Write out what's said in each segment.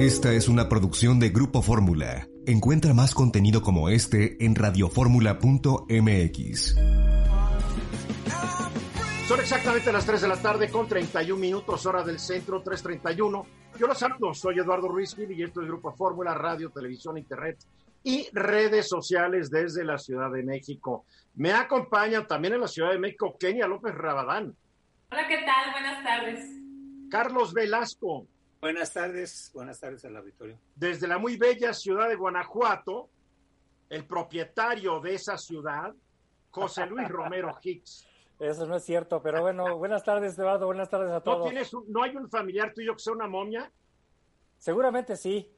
Esta es una producción de Grupo Fórmula. Encuentra más contenido como este en radioformula.mx. Son exactamente las 3 de la tarde con 31 minutos hora del centro 331. Yo los saludo, soy Eduardo Ruiz Gil y esto es Grupo Fórmula, radio, televisión, internet y redes sociales desde la Ciudad de México. Me acompaña también en la Ciudad de México Kenia López Rabadán. Hola, ¿qué tal? Buenas tardes. Carlos Velasco. Buenas tardes, buenas tardes al auditorio. Desde la muy bella ciudad de Guanajuato, el propietario de esa ciudad, José Luis Romero Hicks. Eso no es cierto, pero bueno, buenas tardes, Eduardo, buenas tardes a todos. ¿No, tienes un, ¿No hay un familiar tuyo que sea una momia? Seguramente sí.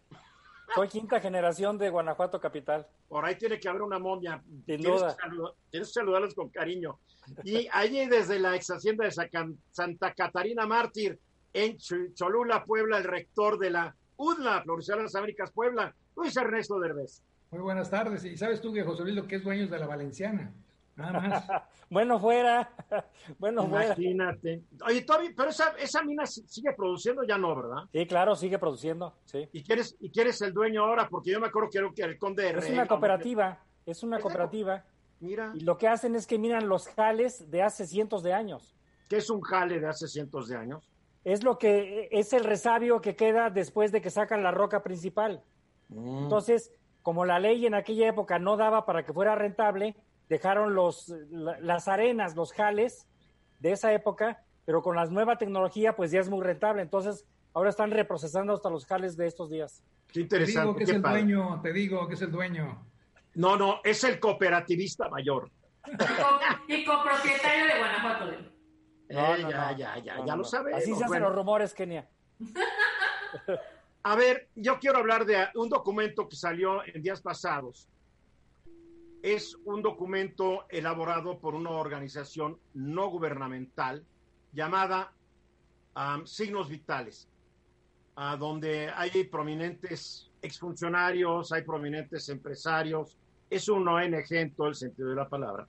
Soy quinta generación de Guanajuato Capital. Por ahí tiene que haber una momia. Sin tienes duda. Que saludar, tienes que saludarlos con cariño. Y allí desde la ex hacienda de Sacan- Santa Catarina Mártir, en Ch- Cholula, Puebla, el rector de la UDLA, la Universidad de las Américas Puebla, Luis Ernesto Derbez. Muy buenas tardes. Y sabes tú que José Luis lo que es dueño de la Valenciana. Nada más. Bueno, fuera. Bueno, fuera. Imagínate. Oye, todavía, pero esa, esa mina si- sigue produciendo, ya no, ¿verdad? Sí, claro, sigue produciendo, sí. ¿Y quién, es, ¿Y quién es el dueño ahora? Porque yo me acuerdo que era el conde de Es una cooperativa, es una Es una cooperativa. Mira, Y lo que hacen es que miran los jales de hace cientos de años. que es un jale de hace cientos de años. Es lo que es el resabio que queda después de que sacan la roca principal. Mm. Entonces, como la ley en aquella época no daba para que fuera rentable, dejaron los, la- las arenas, los jales de esa época, pero con la nueva tecnología pues ya es muy rentable. Entonces, ahora están reprocesando hasta los jales de estos días. Qué Te interesante. digo que es el padre. dueño, te digo que es el dueño. No, no, es el cooperativista mayor. Y copropietario de Guanajuato. No, Eh, no, ya, no. ya, ya, ya lo no. sabemos. Así se hacen Bueno, los rumores, Kenia. A ver, yo quiero hablar de un documento que salió en días pasados. Es un documento elaborado por una organización no gubernamental llamada um, Signos Vitales, donde hay prominentes exfuncionarios, hay prominentes empresarios, es un ONG en todo el sentido de la palabra.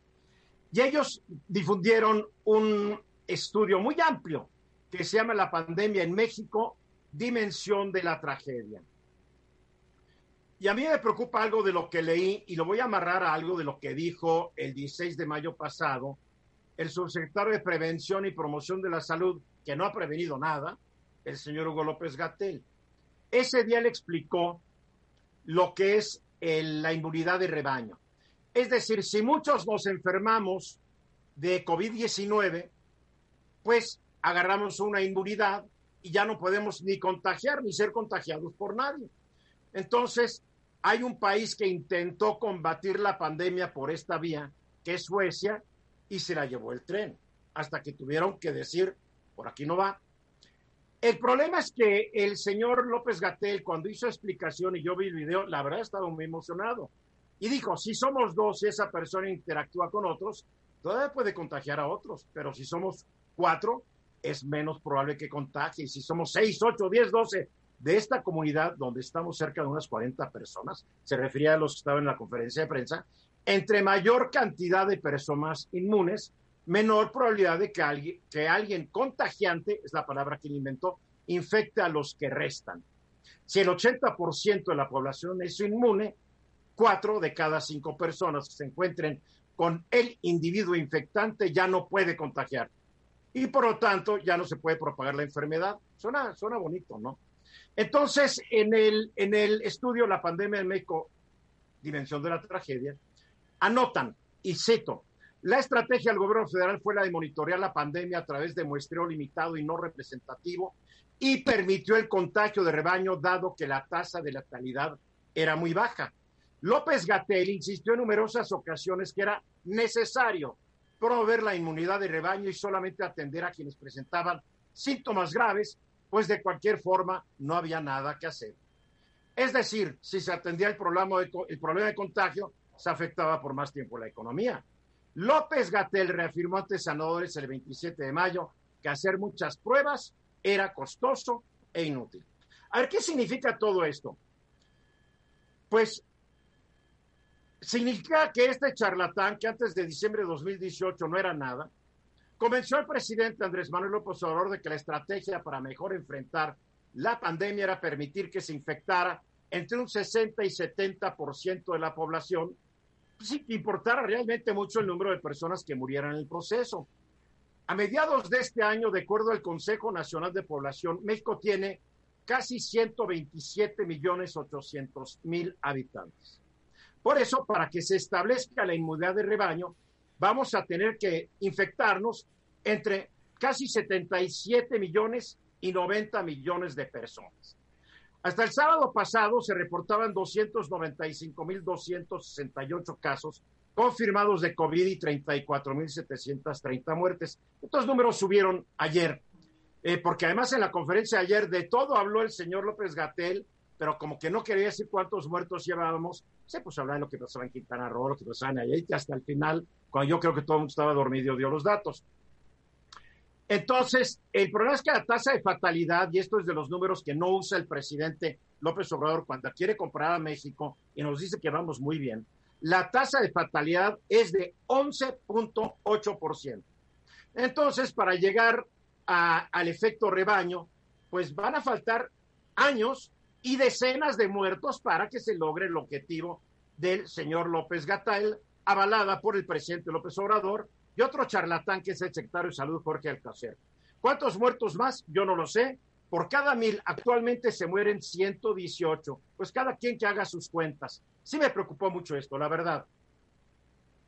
Y ellos difundieron un estudio muy amplio que se llama La pandemia en México, dimensión de la tragedia. Y a mí me preocupa algo de lo que leí y lo voy a amarrar a algo de lo que dijo el 16 de mayo pasado el subsecretario de Prevención y Promoción de la Salud, que no ha prevenido nada, el señor Hugo López Gatel. Ese día le explicó lo que es el- la inmunidad de rebaño. Es decir, si muchos nos enfermamos de COVID-19, pues agarramos una inmunidad y ya no podemos ni contagiar ni ser contagiados por nadie. Entonces, hay un país que intentó combatir la pandemia por esta vía, que es Suecia, y se la llevó el tren, hasta que tuvieron que decir, por aquí no va. El problema es que el señor López Gatel, cuando hizo explicación y yo vi el video, la verdad estaba muy emocionado. Y dijo, si somos dos y esa persona interactúa con otros, todavía puede contagiar a otros, pero si somos cuatro, es menos probable que contagie. Si somos seis, ocho, diez, doce de esta comunidad, donde estamos cerca de unas 40 personas, se refería a los que estaban en la conferencia de prensa, entre mayor cantidad de personas inmunes, menor probabilidad de que alguien, que alguien contagiante, es la palabra que inventó, infecte a los que restan. Si el 80% de la población es inmune, cuatro de cada cinco personas que se encuentren con el individuo infectante ya no puede contagiar. Y por lo tanto ya no se puede propagar la enfermedad. Suena, suena bonito, ¿no? Entonces, en el, en el estudio La pandemia en México, dimensión de la tragedia, anotan, y cito, la estrategia del gobierno federal fue la de monitorear la pandemia a través de muestreo limitado y no representativo y permitió el contagio de rebaño dado que la tasa de letalidad era muy baja. López Gatel insistió en numerosas ocasiones que era necesario promover la inmunidad de rebaño y solamente atender a quienes presentaban síntomas graves pues de cualquier forma no había nada que hacer. Es decir, si se atendía el problema de, contagio, se afectaba por más tiempo la economía. López Gatel reafirmó ante senadores el 27 de mayo que hacer muchas pruebas era costoso e inútil. A ver, ¿qué significa todo esto? Pues significa que este charlatán, que antes de diciembre de 2018 no era nada, convenció al presidente Andrés Manuel López Obrador de que la estrategia para mejor enfrentar la pandemia era permitir que se infectara entre un 60 y 70% de la población, sin que importara realmente mucho el número de personas que murieran en el proceso. A mediados de este año, de acuerdo al Consejo Nacional de Población, México tiene casi 127 millones 800 mil habitantes. Por eso, para que se establezca la inmunidad de rebaño, vamos a tener que infectarnos entre casi 77 millones y 90 millones de personas. Hasta el sábado pasado se reportaban 295.268 casos confirmados de COVID y 34.730 muertes. Estos números subieron ayer, eh, porque además en la conferencia de ayer de todo habló el señor López Gatel, pero como que no quería decir cuántos muertos llevábamos, se puso a hablar de lo que pasaba en Quintana Roo, lo que pasaba en Ayala, y hasta el final, cuando yo creo que todo el mundo estaba dormido, dio los datos. Entonces, el problema es que la tasa de fatalidad, y esto es de los números que no usa el presidente López Obrador cuando quiere comprar a México y nos dice que vamos muy bien, la tasa de fatalidad es de 11.8%. Entonces, para llegar al efecto rebaño, pues van a faltar años y decenas de muertos para que se logre el objetivo del señor López Gatel, avalada por el presidente López Obrador y otro charlatán que es el secretario de Salud, Jorge Alcacer. ¿Cuántos muertos más? Yo no lo sé. Por cada mil actualmente se mueren 118. Pues cada quien que haga sus cuentas. Sí me preocupó mucho esto, la verdad.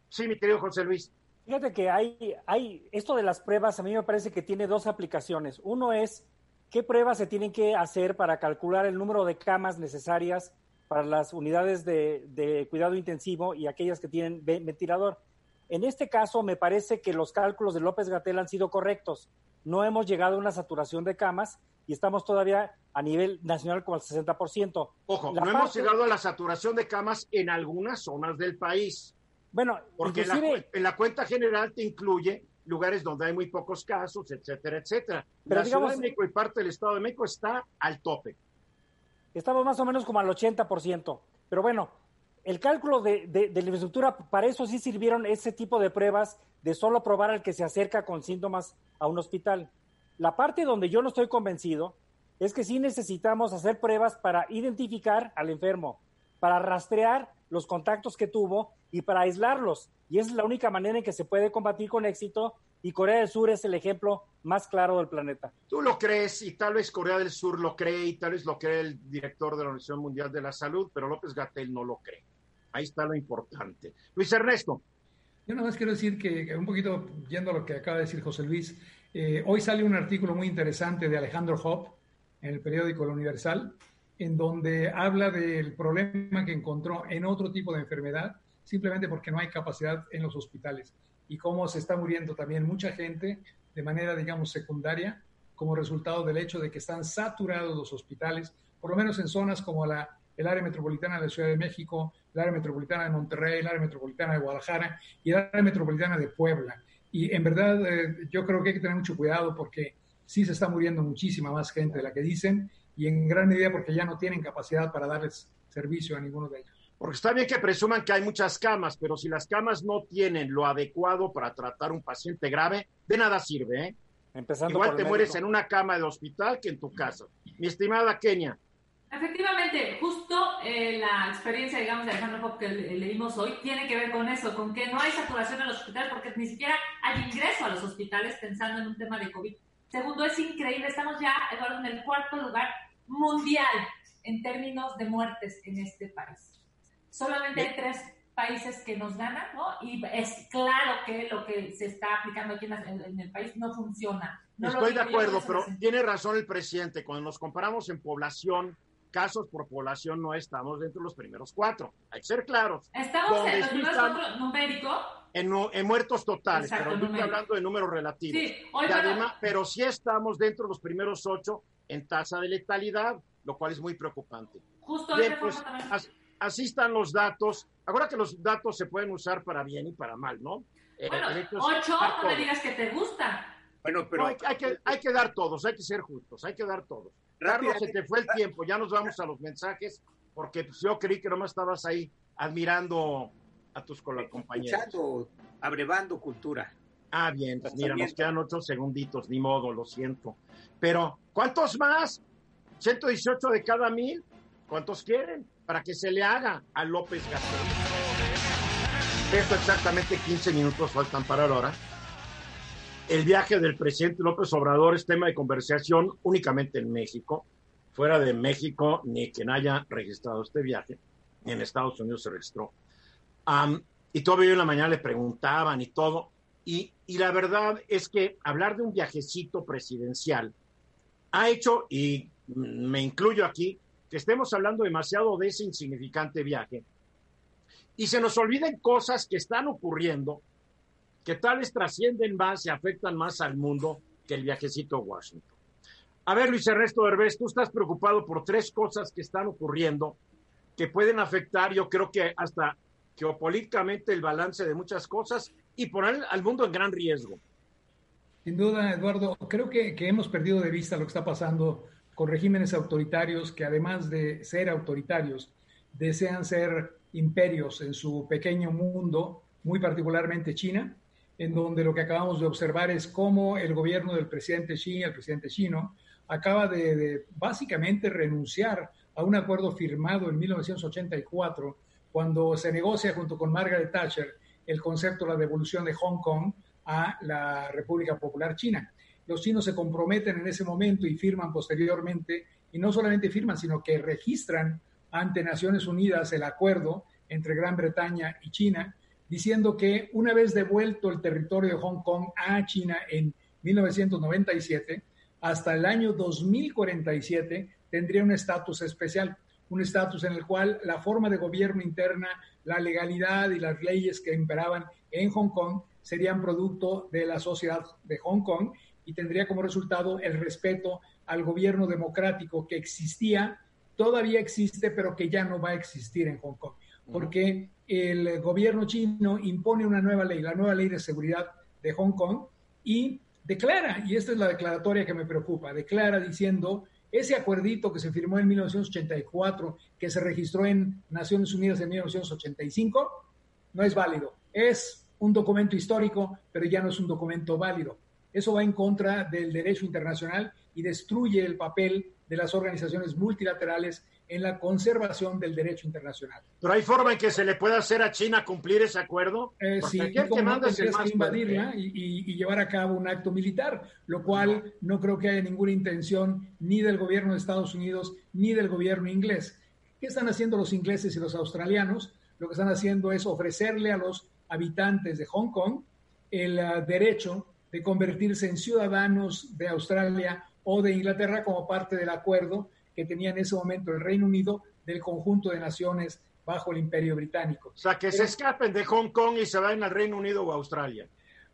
Sí, mi querido José Luis. Fíjate que hay, hay, esto de las pruebas a mí me parece que tiene dos aplicaciones. Uno es qué pruebas se tienen que hacer para calcular el número de camas necesarias para las unidades de, de cuidado intensivo y aquellas que tienen ventilador. En este caso, me parece que los cálculos de López Gatel han sido correctos. No hemos llegado a una saturación de camas y estamos todavía a nivel nacional con el 60%. Ojo, no hemos llegado a la saturación de camas en algunas zonas del país. Bueno, porque en la cuenta general te incluye lugares donde hay muy pocos casos, etcétera, etcétera. Pero la Ciudad de México y parte del Estado de México está al tope. Estamos más o menos como al 80%. Pero bueno, el cálculo de, de, la infraestructura, para eso sí sirvieron ese tipo de pruebas de solo probar al que se acerca con síntomas a un hospital. La parte donde yo no estoy convencido es que sí necesitamos hacer pruebas para identificar al enfermo, para rastrear los contactos que tuvo y para aislarlos. Y esa es la única manera en que se puede combatir con éxito y Corea del Sur es el ejemplo más claro del planeta. Tú lo crees y tal vez Corea del Sur lo cree y tal vez lo cree el director de la Organización Mundial de la Salud, pero López Gatel no lo cree. Ahí está lo importante. Luis Ernesto. Yo nada más quiero decir que, un poquito yendo a lo que acaba de decir José Luis, eh, hoy sale un artículo muy interesante de Alejandro Hopp en el periódico La Universal, en donde habla del problema que encontró en otro tipo de enfermedad, simplemente porque no hay capacidad en los hospitales y cómo se está muriendo también mucha gente de manera, digamos, secundaria como resultado del hecho de que están saturados los hospitales, por lo menos en zonas como la el área metropolitana de la Ciudad de México, el área metropolitana de Monterrey, el área metropolitana de Guadalajara y el área metropolitana de Puebla. Y en verdad eh, yo creo que hay que tener mucho cuidado porque sí se está muriendo muchísima más gente de la que dicen y en gran medida porque ya no tienen capacidad para darles servicio a ninguno de ellos. Porque está bien que presuman que hay muchas camas, pero si las camas no tienen lo adecuado para tratar un paciente grave, de nada sirve. ¿eh? Empezando Igual te mueres en una cama de hospital que en tu casa. Mi estimada Kenia, Efectivamente, justo eh, la experiencia, digamos, de Alejandro Pop que leímos hoy tiene que ver con eso, con que no hay saturación en los hospitales porque ni siquiera hay ingreso a los hospitales pensando en un tema de COVID. Segundo, es increíble, estamos ya, Eduardo, en el cuarto lugar mundial en términos de muertes en este país. Solamente hay tres países que nos ganan, ¿no? Y es claro que lo que se está aplicando aquí en, el país no funciona. Estoy de acuerdo, pero tiene razón el presidente. Cuando nos comparamos en población, casos por población no estamos dentro de los primeros cuatro. Hay que ser claros. Estamos en los números numérico. En, en, muertos totales, pero estoy hablando de números relativos. Sí, pero sí estamos dentro de los primeros ocho en tasa de letalidad, lo cual es muy preocupante. Justo Bien, pues, as, así están los datos. Ahora que los datos se pueden usar para bien y para mal, ¿no? Eh, bueno, ocho, no me digas que te gusta. Bueno, pero... No, hay, hay, que, hay que dar todos, hay que ser justos, hay que dar todos. Carlos, se te fue el tiempo, ya nos vamos a los mensajes, porque pues, yo creí que nomás estabas ahí admirando a tus compañeros. Escuchando, abrevando cultura. Ah, bien, pues mira, nos quedan ocho segunditos, ni modo, lo siento. Pero, ¿cuántos más? ¿118 de cada mil? ¿Cuántos quieren? Para que se le haga a López Gatel. Esto exactamente 15 minutos faltan para ahora. El viaje del presidente López Obrador es tema de conversación únicamente en México. Fuera de México, ni quien haya registrado este viaje, ni en Estados Unidos se registró. y todavía en la mañana le preguntaban y todo. Y, la verdad es que hablar de un viajecito presidencial ha hecho, y me incluyo aquí, que estemos hablando demasiado de ese insignificante viaje. Y se nos olviden cosas que están ocurriendo que tal vez trascienden más y afectan más al mundo que el viajecito a Washington. A ver, Luis Ernesto Herbés, tú estás preocupado por tres cosas que están ocurriendo que pueden afectar, yo creo que hasta geopolíticamente el balance de muchas cosas y poner al mundo en gran riesgo. Sin duda, Eduardo, creo que, que hemos perdido de vista lo que está pasando con regímenes autoritarios que además de ser autoritarios, desean ser imperios en su pequeño mundo, muy particularmente China, en donde lo que acabamos de observar es cómo el gobierno del presidente Xi, el presidente chino, acaba de, básicamente renunciar a un acuerdo firmado en 1984, cuando se negocia junto con Margaret Thatcher el concepto de la devolución de Hong Kong a la República Popular China. Los chinos se comprometen en ese momento y firman posteriormente, y no solamente firman, sino que registran ante Naciones Unidas el acuerdo entre Gran Bretaña y China, diciendo que una vez devuelto el territorio de Hong Kong a China en 1997, hasta el año 2047 tendría un estatus especial, un estatus en el cual la forma de gobierno interna, la legalidad y las leyes que imperaban en Hong Kong serían producto de la sociedad de Hong Kong y tendría como resultado el respeto al gobierno democrático que existía, todavía existe, pero que ya no va a existir en Hong Kong. Porque el gobierno chino impone una nueva ley, la nueva ley de seguridad de Hong Kong, y declara, y esta es la declaratoria que me preocupa, declara diciendo, ese acuerdito que se firmó en 1984, que se registró en Naciones Unidas en 1985, no es válido. Es un documento histórico, pero ya no es un documento válido. Eso va en contra del derecho internacional y destruye el papel de las organizaciones multilaterales en la conservación del derecho internacional. ¿Pero hay forma en que se le pueda hacer a China cumplir ese acuerdo? Eh, sí, que manda es que invadirla y, y, llevar a cabo un acto militar, lo cual no. creo que haya ninguna intención ni del gobierno de Estados Unidos ni del gobierno inglés. ¿Qué están haciendo los ingleses y los australianos? Lo que están haciendo es ofrecerle a los habitantes de Hong Kong el uh, derecho de convertirse en ciudadanos de Australia o de Inglaterra como parte del acuerdo que tenía en ese momento el Reino Unido del conjunto de naciones bajo el Imperio Británico. O sea, que se escapen de Hong Kong y se vayan al Reino Unido o Australia.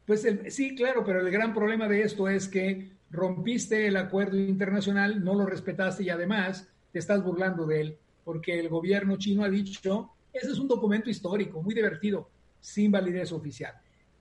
Pues sí, claro, pero el gran problema de esto es que rompiste el acuerdo internacional, no lo respetaste y además te estás burlando de él, porque el gobierno chino ha dicho, ese es un documento histórico, muy divertido, sin validez oficial.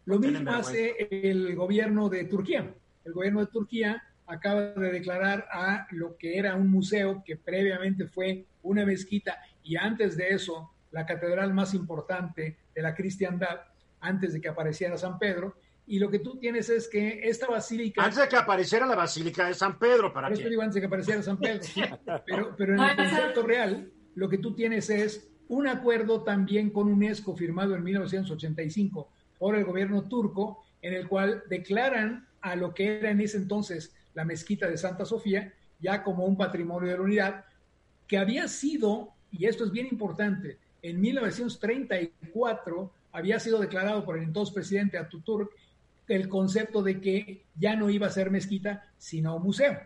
Lo mismo hace el gobierno de Turquía. El gobierno de Turquía acaba de declarar a lo que era un museo que previamente fue una mezquita y antes de eso la catedral más importante de la cristiandad, antes de que apareciera San Pedro. Y lo que tú tienes es que esta basílica... Antes de que apareciera la basílica de San Pedro, ¿para qué? digo antes de que apareciera San Pedro, pero, pero en el concepto real, lo que tú tienes es un acuerdo también con UNESCO firmado en 1985 por el gobierno turco, en el cual declaran a lo que era en ese entonces la mezquita de Santa Sofía, ya como un patrimonio de la unidad, que había sido, y esto es bien importante, en 1934 había sido declarado por el entonces presidente Ataturk el concepto de que ya no iba a ser mezquita, sino museo.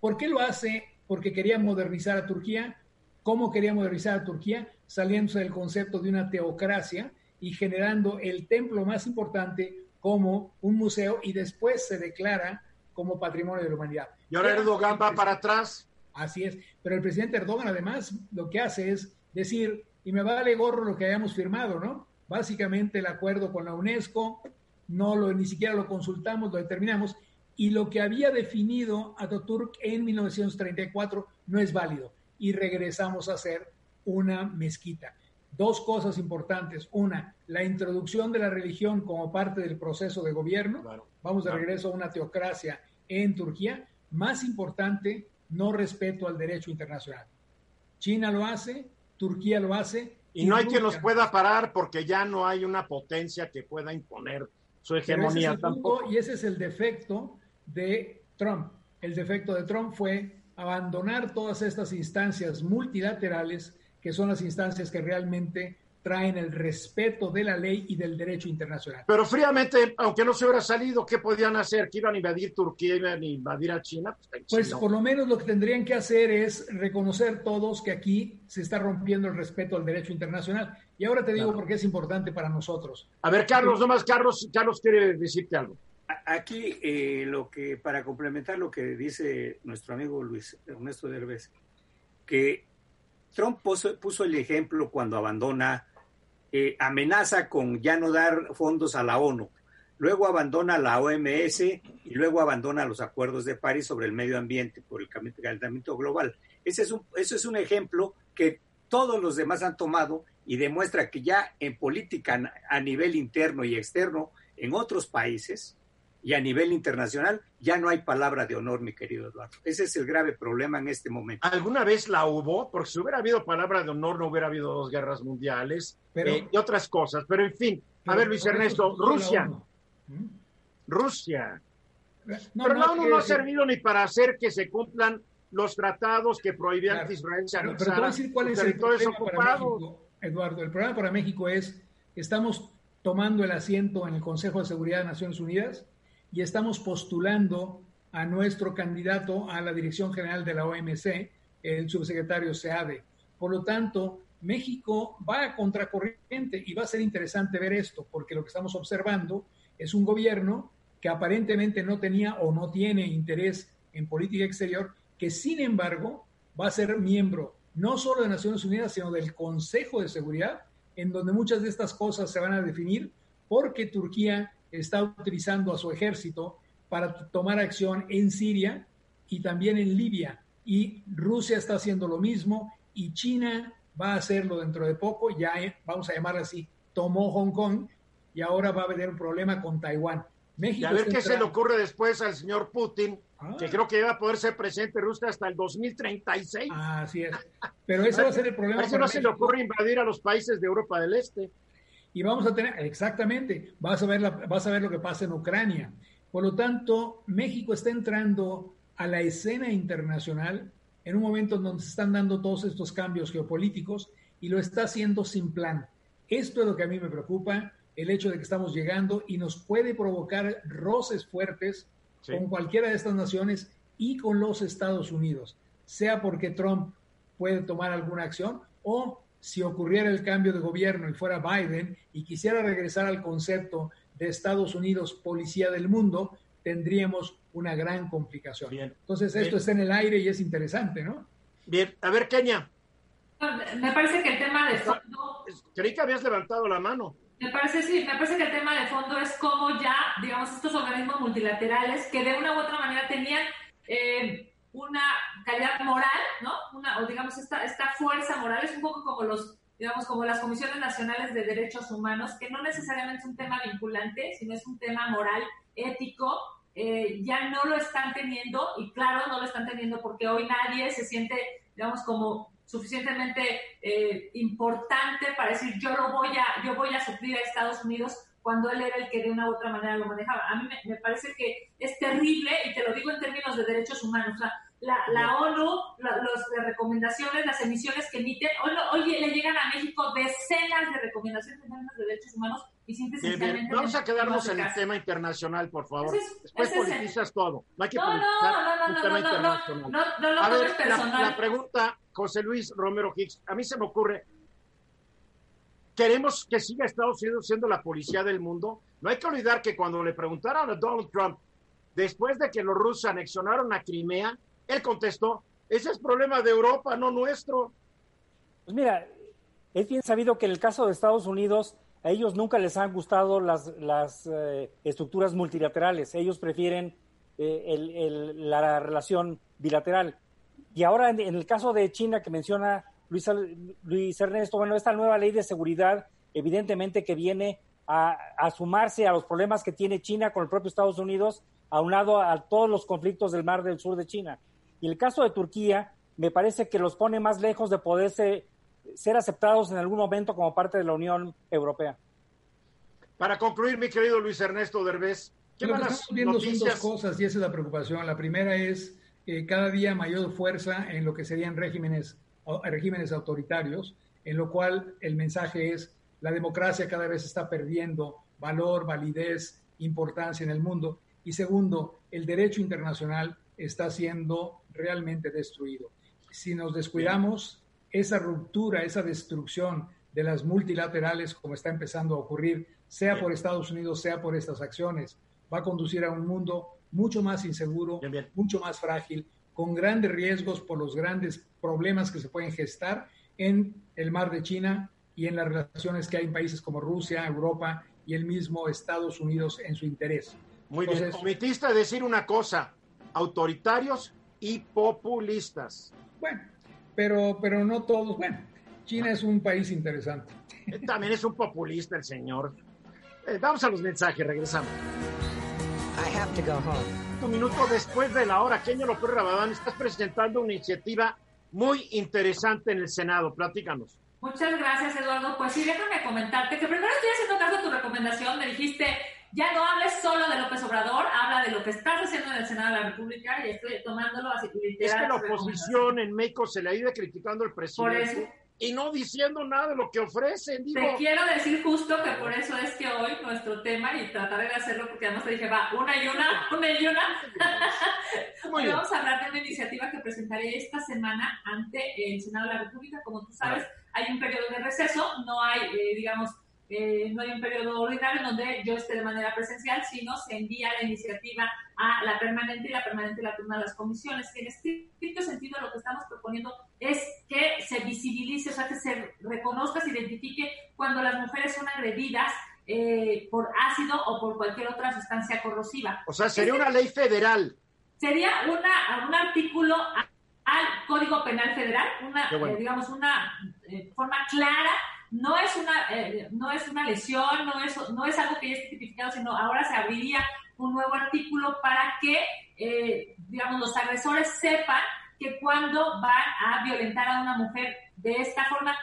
¿Por qué lo hace? Porque quería modernizar a Turquía. ¿Cómo quería modernizar a Turquía? Saliéndose del concepto de una teocracia y generando el templo más importante como un museo y después se declara como patrimonio de la humanidad. Y ahora Erdogan va para atrás. Así es, pero el presidente Erdogan además lo que hace es decir, y me vale gorro lo que hayamos firmado, ¿no? Básicamente el acuerdo con la UNESCO, no lo, ni siquiera lo consultamos, lo determinamos, y lo que había definido Ataturk en 1934 no es válido, y regresamos a hacer una mezquita. Dos cosas importantes. Una, la introducción de la religión como parte del proceso de gobierno. Vamos de regreso a una teocracia en Turquía. Más importante, no respeto al derecho internacional. China lo hace, Turquía lo hace. Y, no hay quien los pueda parar porque ya no hay una potencia que pueda imponer su hegemonía tampoco. y ese es el defecto de Trump. El defecto de Trump fue abandonar todas estas instancias multilaterales que son las instancias que realmente traen el respeto de la ley y del derecho internacional. Pero fríamente, aunque no se hubiera salido, ¿qué podían hacer? ¿Que iban a invadir Turquía, iban a invadir a China? Pues, pues por lo menos lo que tendrían que hacer es reconocer todos que aquí se está rompiendo el respeto al derecho internacional. Y ahora te digo por qué es importante para nosotros. A ver, Carlos, nomás Carlos, Carlos quiere decirte algo. Aquí, eh, lo que, para complementar lo que dice nuestro amigo Luis Ernesto Derbez, que Trump puso, el ejemplo cuando abandona, eh, amenaza con ya no dar fondos a la ONU, luego abandona la OMS y luego abandona los acuerdos de París sobre el medio ambiente por el calentamiento global. Ese es un, eso es un ejemplo que todos los demás han tomado y demuestra que ya en política a nivel interno y externo en otros países, y a nivel internacional ya no hay palabra de honor, mi querido Eduardo. Ese es el grave problema en este momento. ¿Alguna vez la hubo? Porque si hubiera habido palabra de honor no hubiera habido dos guerras mundiales eh, y otras cosas. Pero en fin, a ver Luis Ernesto, Rusia. ¿Mm? Rusia. pero la ONU no ha servido ni para hacer que se cumplan los tratados que prohibían que Israel se Pero, pero te voy a decir cuál es el problema para México, Eduardo. El problema para México es que estamos tomando el asiento en el Consejo de Seguridad de Naciones Unidas y estamos postulando a nuestro candidato a la dirección general de la OMC, el subsecretario SEADE. Por lo tanto, México va a contracorriente y va a ser interesante ver esto, porque lo que estamos observando es un gobierno que aparentemente no tenía o no tiene interés en política exterior, que sin embargo va a ser miembro no solo de Naciones Unidas, sino del Consejo de Seguridad, en donde muchas de estas cosas se van a definir, porque Turquía está utilizando a su ejército para tomar acción en Siria y también en Libia. Y Rusia está haciendo lo mismo y China va a hacerlo dentro de poco, ya eh, vamos a llamarlo así, tomó Hong Kong y ahora va a haber un problema con Taiwán. México y a ver qué se le ocurre después al señor Putin, ah. que creo que va a poder ser presidente Rusia hasta el 2036. Así es. Pero ese va a ser el problema. A no se le ocurre invadir a los países de Europa del Este y vamos a tener, exactamente, vas a, ver la, vas a ver lo que pasa en Ucrania. Por lo tanto, México está entrando a la escena internacional en un momento en donde se están dando todos estos cambios geopolíticos y lo está haciendo sin plan. Esto es lo que a mí me preocupa, el hecho de que estamos llegando y nos puede provocar roces fuertes con cualquiera de estas naciones y con los Estados Unidos, sea porque Trump puede tomar alguna acción o si ocurriera el cambio de gobierno y fuera Biden y quisiera regresar al concepto de Estados Unidos policía del mundo, tendríamos una gran complicación. Bien, Entonces, esto está en el aire y es interesante, ¿no? Bien, a ver, Kenia. Me parece que el tema de fondo... Creí que habías levantado la mano. Me parece, sí, me parece que el tema de fondo es cómo ya, digamos, estos organismos multilaterales que de una u otra manera tenían... Eh, una calidad moral, ¿no? O digamos, esta, fuerza moral es un poco como los, digamos, como las comisiones nacionales de derechos humanos, que no necesariamente es un tema vinculante, sino es un tema moral, ético, eh, ya no lo están teniendo, y claro, no lo están teniendo porque hoy nadie se siente, digamos, como suficientemente eh, importante para decir yo lo voy a, yo voy a sufrir a Estados Unidos cuando él era el que de una u otra manera lo manejaba. A mí me, parece que es terrible, y te lo digo en términos de derechos humanos, o sea, la, la ONU, las recomendaciones, las emisiones que emiten, hoy, le llegan a México decenas de recomendaciones en términos de derechos humanos y simple Vamos a quedarnos en el tema internacional, por favor. Después politizas todo. No hay que no, no, no, no, no, no, no, no, a ver, la, la pregunta, José Luis Romero Hicks, a mí se me ocurre, queremos que siga Estados Unidos siendo la policía del mundo. No hay que olvidar que cuando le preguntaron a Donald Trump después de que los rusos anexionaron a Crimea, él contestó, ese es problema de Europa, no nuestro. Pues mira, es bien sabido que en el caso de Estados Unidos, a ellos nunca les han gustado las, las eh, estructuras multilaterales. Ellos prefieren eh, el, la relación bilateral. Y ahora, en, el caso de China que menciona Luis, Luis Ernesto, bueno, esta nueva ley de seguridad, evidentemente que viene a, a, sumarse a los problemas que tiene China con el propio Estados Unidos, aunado a todos los conflictos del mar del sur de China. Y el caso de Turquía me parece que los pone más lejos de poderse ser aceptados en algún momento como parte de la Unión Europea. Para concluir, mi querido Luis Ernesto Derbez, ¿qué Lo que estamos viendo noticias? son dos cosas y esa es la preocupación. La primera es eh, cada día mayor fuerza en lo que serían regímenes, regímenes autoritarios, en lo cual el mensaje es la democracia cada vez está perdiendo valor, validez, importancia en el mundo. Y segundo, el derecho internacional está siendo realmente destruido. Si nos descuidamos, esa ruptura, esa destrucción de las multilaterales, como está empezando a ocurrir, sea por Estados Unidos, sea por estas acciones, va a conducir a un mundo mucho más inseguro, bien, bien. mucho más frágil, con grandes riesgos por los grandes problemas que se pueden gestar en el mar de China y en las relaciones que hay en países como Rusia, Europa y el mismo Estados Unidos en su interés. Muy Entonces, bien, omitiste decir una cosa, autoritarios y populistas. Bueno, pero, pero no todos. Bueno, China es un país interesante. También es un populista el señor. Eh, vamos a los mensajes, regresamos. I have to go home. Un minuto después de la hora, Kenyo López Rabadán, estás presentando una iniciativa muy interesante en el Senado. Platícanos. Muchas gracias, Eduardo. Pues sí, déjame comentarte que primero estoy haciendo caso a tu recomendación. Me dijiste, ya no hables solo de López Obrador, habla de lo que estás haciendo en el Senado de la República y estoy tomándolo así literal. Es que la oposición en México se le ha ido criticando al presidente. Por eso, y no diciendo nada de lo que ofrecen. Digo. Te quiero decir justo que por eso es que hoy nuestro tema, y trataré de hacerlo porque además te dije, va, una y una, una y una. hoy vamos a hablar de una iniciativa que presentaré esta semana ante el Senado de la República. Como tú sabes, hay un periodo de receso, no hay, eh, digamos, eh, no hay un periodo ordinario en donde yo esté de manera presencial, sino se envía la iniciativa a la permanente y la permanente la turna de las comisiones. En estricto sentido lo que estamos proponiendo es que se visibilice, o sea, que se reconozca, se identifique cuando las mujeres son agredidas eh, por ácido o por cualquier otra sustancia corrosiva. O sea, sería una ley federal. Sería una, un artículo al Código Penal Federal, una, bueno. eh, digamos, una eh, forma clara no es una eh, no es una lesión, no es, no es algo que ya esté tipificado, sino ahora se abriría un nuevo artículo para que, eh, digamos, los agresores sepan que cuando van a violentar a una mujer de esta forma,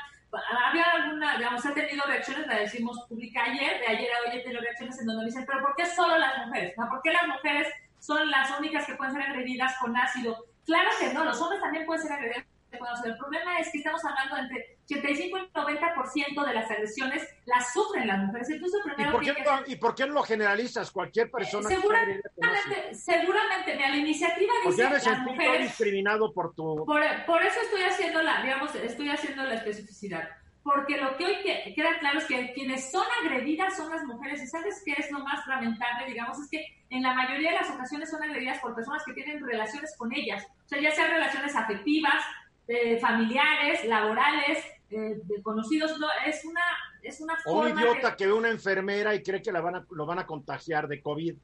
había alguna, digamos, ha tenido reacciones, la decimos pública ayer, de ayer a hoy he tenido reacciones en donde dicen, pero ¿por qué solo las mujeres? ¿Por qué las mujeres son las únicas que pueden ser agredidas con ácido? Claro que no, los hombres también pueden ser agredidos el problema es que estamos hablando entre 85 y 90% de las agresiones las sufren las mujeres. Entonces, primero ¿Y, por qué que no, ¿Y por qué lo generalizas? Cualquier persona. Eh, seguramente, que seguramente, mira, la iniciativa dice que me las mujeres. discriminado por tu. Por, por, eso estoy haciendo la, digamos, estoy haciendo la especificidad. Porque lo que hoy que, queda claro es que quienes son agredidas son las mujeres. ¿Y sabes qué es lo más lamentable? Digamos, es que en la mayoría de las ocasiones son agredidas por personas que tienen relaciones con ellas. O sea, ya sean relaciones afectivas, eh, familiares, laborales, eh, de conocidos, no, es una, es una o un idiota que... que... ve una enfermera y cree que la van a, lo van a contagiar de COVID.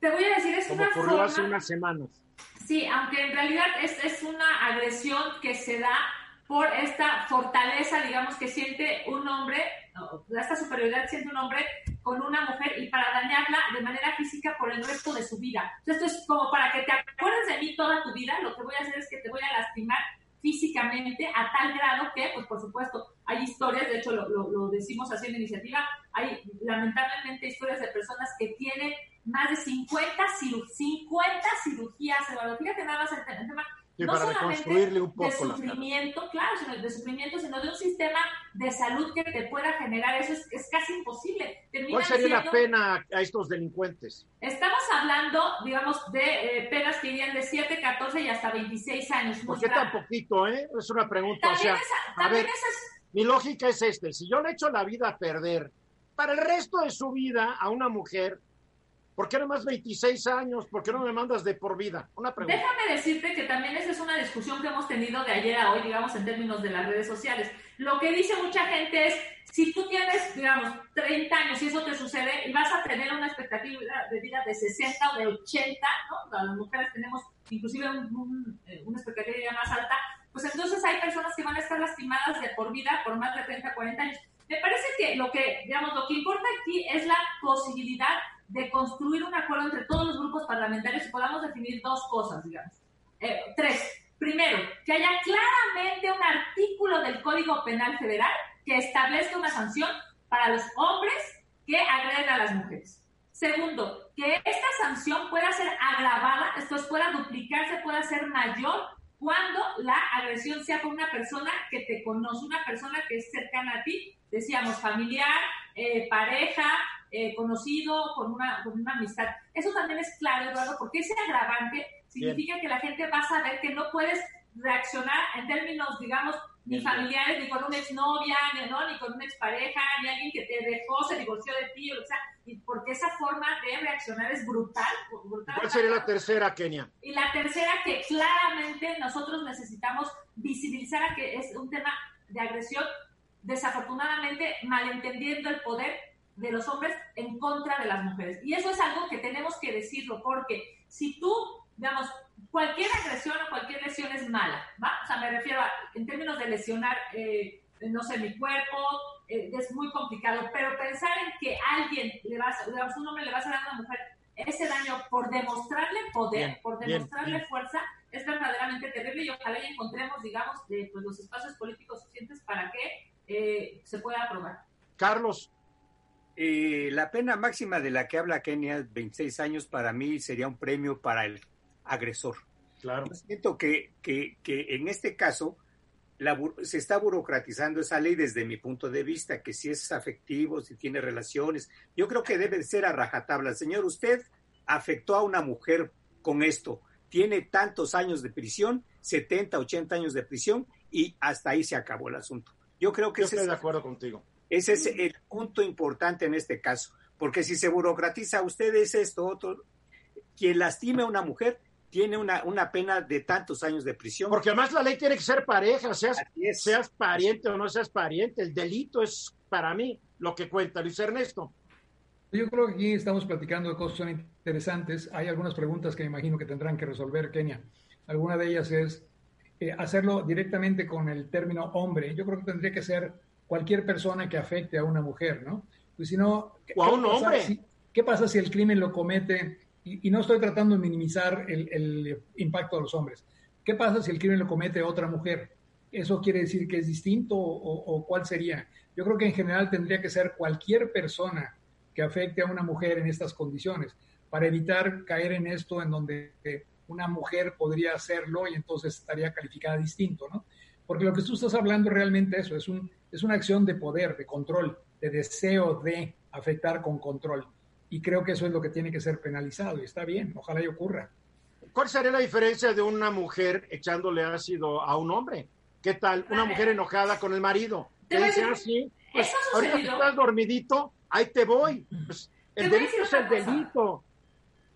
Te voy a decir, es Como una ocurrió forma... hace unas semanas. Sí, aunque en realidad es, es una agresión que se da por esta fortaleza, digamos, que siente un hombre, esta superioridad siente un hombre con una mujer y para dañarla de manera física por el resto de su vida. Esto es como para que te acuerdes de mí toda tu vida, lo que voy a hacer es que te voy a lastimar físicamente a tal grado que, pues por supuesto, hay historias, de hecho lo, lo, decimos así en la iniciativa, hay lamentablemente historias de personas que tienen más de 50, ciru 50 cirugías, Eduardo. Fíjate nada más el tema Sí, no para reconstruirle un poco de sufrimiento, claro, sino de sufrimiento, sino de un sistema de salud que te pueda generar. Eso es, es casi imposible. Terminan ¿Cuál sería siendo, la pena a estos delincuentes? Estamos hablando, digamos, de eh, penas que irían de 7, 14 y hasta 26 años. ¿Por qué tan poquito, eh? Es una pregunta. También o sea, esa, a ver, esas... mi lógica es este. Si yo le echo la vida a perder para el resto de su vida a una mujer, ¿Por qué no más 26 años? ¿Por qué no me mandas de por vida? Una pregunta. Déjame decirte que también esa es una discusión que hemos tenido de ayer a hoy, digamos, en términos de las redes sociales. Lo que dice mucha gente es, si tú tienes, digamos, 30 años y eso te sucede y vas a tener una expectativa de vida de 60 o de 80, ¿no? Las mujeres tenemos inclusive un, eh, una expectativa de vida más alta, pues entonces hay personas que van a estar lastimadas de por vida por más de 30, 40 años. Me parece que lo que, digamos, lo que importa aquí es la posibilidad de construir un acuerdo entre todos los grupos parlamentarios y podamos definir dos cosas, digamos. Eh, tres. Primero, que haya claramente un artículo del Código Penal Federal que establezca una sanción para los hombres que agreden a las mujeres. Segundo, que esta sanción pueda ser agravada, esto pueda duplicarse, pueda ser mayor cuando la agresión sea por una persona que te conoce, una persona que es cercana a ti, decíamos familiar, eh, pareja, eh, conocido, con una, con una amistad. Eso también es claro, Eduardo, porque ese agravante significa que la gente va a saber que no puedes reaccionar en términos, digamos, ni familiares, ni con una exnovia, ni, ¿no? ni con una expareja, ni alguien que te dejó, se divorció de ti, o sea, y porque esa forma de reaccionar es brutal. brutal ¿Cuál sería la tercera, Kenia? Y la tercera, que claramente nosotros necesitamos visibilizar a que es un tema de agresión, desafortunadamente malentendiendo el poder de los hombres en contra de las mujeres. Y eso es algo que tenemos que decirlo, porque si tú, digamos, cualquier agresión o cualquier lesión es mala, ¿va? O sea, me refiero a, en términos de lesionar, eh, no sé, mi cuerpo, eh, es muy complicado, pero pensar en que alguien le va a, digamos, un hombre le va a hacer a una mujer ese daño por demostrarle poder, por demostrarle fuerza, es verdaderamente terrible y ojalá ya encontremos, digamos, de, pues, los espacios políticos suficientes para que eh, se pueda aprobar. Carlos. Eh, la pena máxima de la que habla Kenia, 26 años, para mí sería un premio para el agresor. Claro. Yo siento que, que, que en este caso la, se está burocratizando esa ley desde mi punto de vista, que si es afectivo, si tiene relaciones, yo creo que debe ser a rajatabla. Señor, usted afectó a una mujer con esto, tiene tantos años de prisión, 70, 80 años de prisión, y hasta ahí se acabó el asunto. Yo creo que yo estoy de acuerdo contigo. Ese es el punto importante en este caso, porque si se burocratiza ustedes esto, otro, quien lastime a una mujer tiene una, una pena de tantos años de prisión. Porque además la ley tiene que ser pareja, seas, seas pariente o no seas pariente. El delito es para mí lo que cuenta. Luis Ernesto. Yo creo que aquí estamos platicando de cosas interesantes. Hay algunas preguntas que me imagino que tendrán que resolver, Kenia. Alguna de ellas es eh, hacerlo directamente con el término hombre. Yo creo que tendría que ser cualquier persona que afecte a una mujer, ¿no? Pues si no... O a un hombre. ¿Qué pasa si el crimen lo comete y, no estoy tratando de minimizar el, impacto de los hombres. ¿Qué pasa si el crimen lo comete otra mujer? ¿Eso quiere decir que es distinto o, cuál sería? Yo creo que en general tendría que ser cualquier persona que afecte a una mujer en estas condiciones, para evitar caer en esto en donde una mujer podría hacerlo y entonces estaría calificada distinto, ¿no? Porque lo que tú estás hablando realmente eso, es, un, es una acción de poder, de control, de deseo de afectar con control y creo que eso es lo que tiene que ser penalizado y está bien, ojalá y ocurra. ¿Cuál sería la diferencia de una mujer echándole ácido a un hombre? ¿Qué tal? Una mujer enojada con el marido. ¿Qué dice así? Pues, ahorita que estás dormidito, ahí te voy. Pues, el delito es el delito.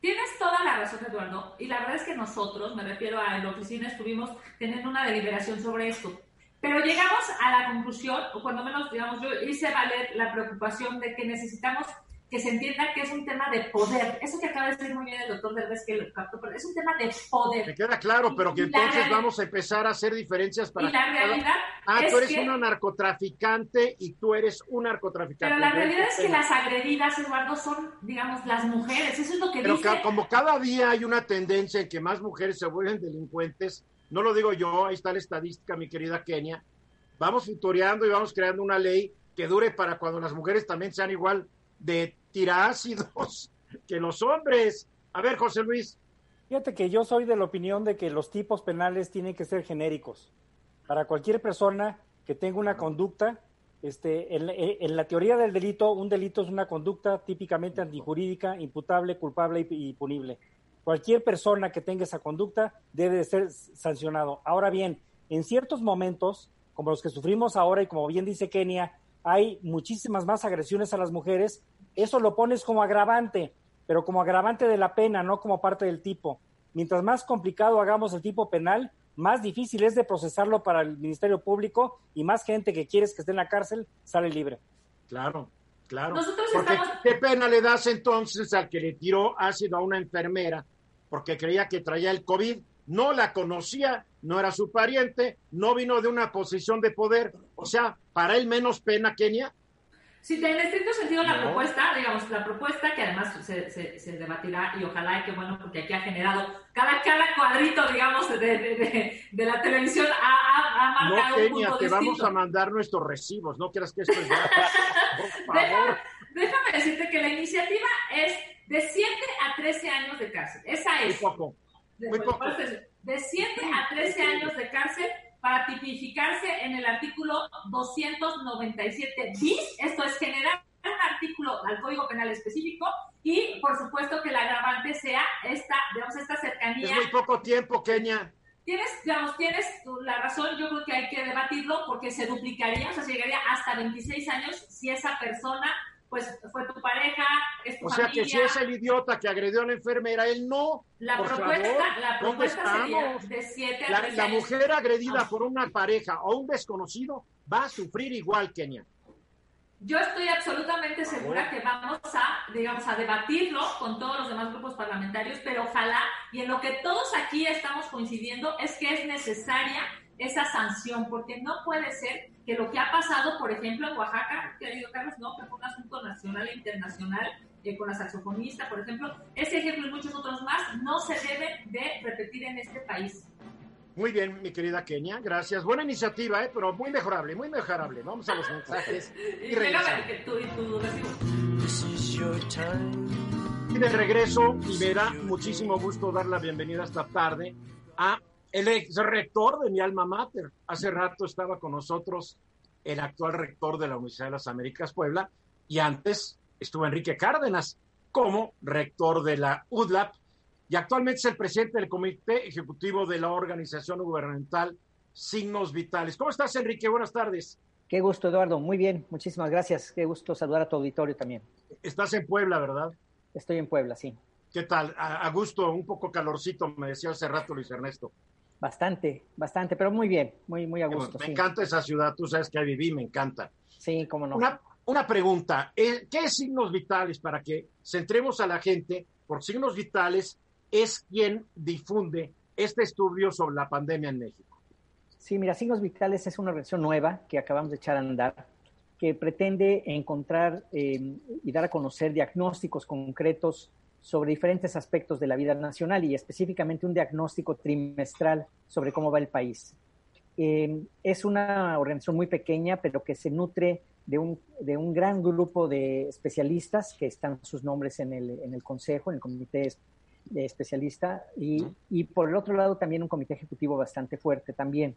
Tienes toda la razón, Eduardo. Y la verdad es que nosotros, me refiero a la oficina, estuvimos teniendo una deliberación sobre esto. Pero llegamos a la conclusión, o cuando menos, digamos, yo hice valer la preocupación de que necesitamos que se entienda que es un tema de poder. Eso que acaba de decir muy bien el doctor Derbez, que lo captó, pero es un tema de poder. Me queda claro, pero que entonces vamos a empezar a hacer diferencias para... Y la realidad Ah, tú eres una narcotraficante y tú eres un narcotraficante. Pero la realidad es que las agredidas, Eduardo, son, digamos, las mujeres. Eso es lo que pero dice... como cada día hay una tendencia en que más mujeres se vuelven delincuentes, no lo digo yo, ahí está la estadística, mi querida Kenia, vamos futureando y vamos creando una ley que dure para cuando las mujeres también sean igual de tirácidos que los hombres. A ver, José Luis. Fíjate que yo soy de la opinión de que los tipos penales tienen que ser genéricos. Para cualquier persona que tenga una conducta, este, en, la teoría del delito, un delito es una conducta típicamente antijurídica, imputable, culpable y, punible. Cualquier persona que tenga esa conducta debe de ser sancionado. Ahora bien, en ciertos momentos, como los que sufrimos ahora y como bien dice Kenia, hay muchísimas más agresiones a las mujeres, eso lo pones como agravante. pero como agravante de la pena, no como parte del tipo. Mientras más complicado hagamos el tipo penal, más difícil es de procesarlo para el Ministerio Público y más gente que quieres que esté en la cárcel sale libre. Claro, claro. Nosotros Porque estamos- ¿qué pena le das entonces al que le tiró ácido a una enfermera porque creía que traía el COVID? No la conocía, no era su pariente, no vino de una posición de poder. O sea, para él menos pena, Kenia. Si en estricto sentido la No. propuesta, digamos, la propuesta que además se, se, se debatirá y ojalá y que bueno, porque aquí ha generado cada, cada cuadrito, digamos, de, de, de, de la televisión ha, ha, ha No, marcado un Kenia, punto te vamos distinto. a mandar nuestros recibos. No quieras que esto es. Por favor. Deja- déjame decirte que la iniciativa es de 7 a 13 años de cárcel. Esa Muy es. poco. De, Muy poco. de 7 a 13 años de cárcel para tipificarse en el artículo 297 bis, esto es generar un artículo al Código Penal específico y por supuesto que el agravante sea esta, digamos, esta Es cercanía. muy poco tiempo, Kenia. Tienes, digamos, tienes la razón, yo creo que hay que debatirlo porque se duplicaría, o sea, se llegaría hasta 26 años si esa persona, pues, fue tu pareja, es tu O sea que si es el idiota que agredió a la enfermera, él no. La por propuesta, favor, la ¿dónde propuesta sería de 7 a La, 13 la años. mujer agredida Ah. por una pareja o un desconocido va a sufrir igual, Kenia. Yo estoy absolutamente segura que vamos a, digamos, a debatirlo con todos los demás grupos parlamentarios, pero ojalá, y en lo que todos aquí estamos coincidiendo, es que es necesaria esa sanción, porque no puede ser que lo que ha pasado, por ejemplo, en Oaxaca, querido Carlos, no, que fue un asunto nacional e internacional, eh, con la saxofonista, por ejemplo, ese ejemplo y muchos otros más no se deben de repetir en este país. Muy bien, mi querida Kenia, gracias. Buena iniciativa, ¿eh? pero muy mejorable, muy mejorable. Vamos a los mensajes Y y regresamos. Y de regreso, y me da muchísimo gusto dar la bienvenida esta tarde a el ex rector de mi alma mater. Hace rato estaba con nosotros el actual rector de la Universidad de las Américas Puebla y antes estuvo Enrique Cárdenas como rector de la UDLAP y actualmente es el presidente del Comité Ejecutivo de la Organización Gubernamental Signos Vitales. ¿Cómo estás, Enrique? Buenas tardes. Qué gusto, Eduardo. Muy bien, muchísimas gracias. Qué gusto saludar a tu auditorio también. Estás en Puebla, ¿verdad? Estoy en Puebla, sí. ¿Qué tal? A, a gusto, un poco calorcito, me decía hace rato Luis Ernesto. Bastante, bastante, pero muy bien, muy, muy a gusto. me sí. encanta esa ciudad, tú sabes que ahí viví, me encanta. Sí, cómo no. Una, una pregunta, eh, ¿qué es signos vitales para que centremos a la gente? Por signos vitales es quien difunde este estudio sobre la pandemia en México. Sí, mira, Signos Vitales es una organización nueva que acabamos de echar a andar, que pretende encontrar eh, y dar a conocer diagnósticos concretos sobre diferentes aspectos de la vida nacional y específicamente un diagnóstico trimestral sobre cómo va el país. Eh, es una organización muy pequeña, pero que se nutre de un, de un gran grupo de especialistas que están sus nombres en el, en el consejo, en el comité de especialista, y, y por el otro lado también un comité ejecutivo bastante fuerte también.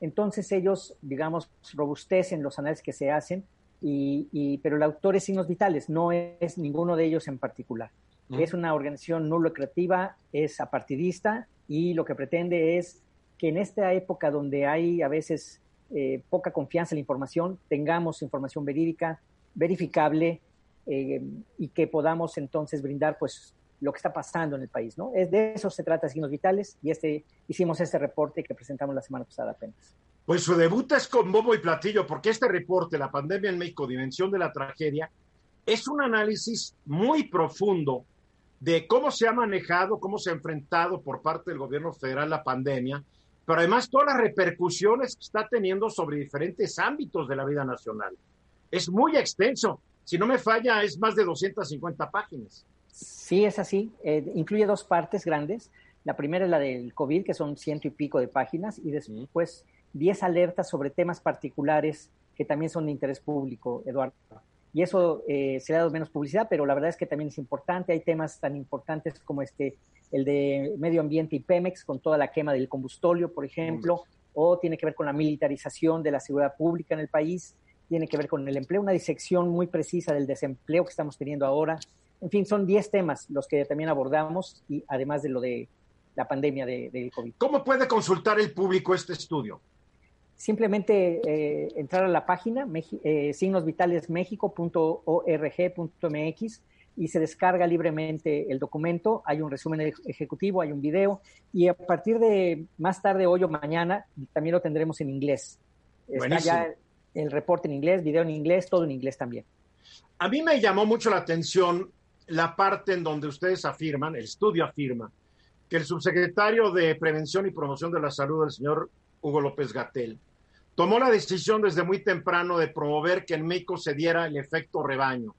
Entonces ellos, digamos, robustecen los análisis que se hacen, y, y, pero el autor es signos vitales, no es ninguno de ellos en particular. Mm. Es una organización no lucrativa, es apartidista y lo que pretende es que en esta época donde hay a veces eh, poca confianza en la información, tengamos información verídica, verificable eh, y que podamos entonces brindar pues lo que está pasando en el país, ¿no? Es de eso se trata Signos Vitales y este hicimos este reporte que presentamos la semana pasada apenas. Pues su debut es con bombo y platillo, porque este reporte, La pandemia en México, Dimensión de la Tragedia, es un análisis muy profundo de cómo se ha manejado, cómo se ha enfrentado por parte del gobierno federal la pandemia, pero además todas las repercusiones que está teniendo sobre diferentes ámbitos de la vida nacional. Es muy extenso. Si no me falla, es más de 250 páginas. Sí, es así. Eh, incluye dos partes grandes. La primera es la del COVID, que son ciento y pico de páginas, y después diez alertas sobre temas particulares que también son de interés público, Eduardo. Y eso eh, se le ha dado menos publicidad, pero la verdad es que también es importante. Hay temas tan importantes como este, el de medio ambiente y Pemex, con toda la quema del combustóleo, por ejemplo, o tiene que ver con la militarización de la seguridad pública en el país, tiene que ver con el empleo, una disección muy precisa del desempleo que estamos teniendo ahora. En fin, son 10 temas los que también abordamos y además de lo de la pandemia de, de COVID. ¿Cómo puede consultar el público este estudio? Simplemente eh, entrar a la página eh, signosvitalesmexico.org.mx y se descarga libremente el documento. Hay un resumen ejecutivo, hay un video y a partir de más tarde, hoy o mañana, también lo tendremos en inglés. Está ya el reporte en inglés, video en inglés, todo en inglés también. A mí me llamó mucho la atención la parte en donde ustedes afirman, el estudio afirma, que el subsecretario de Prevención y Promoción de la Salud, el señor Hugo López Gatel, tomó la decisión desde muy temprano de promover que en México se diera el efecto rebaño.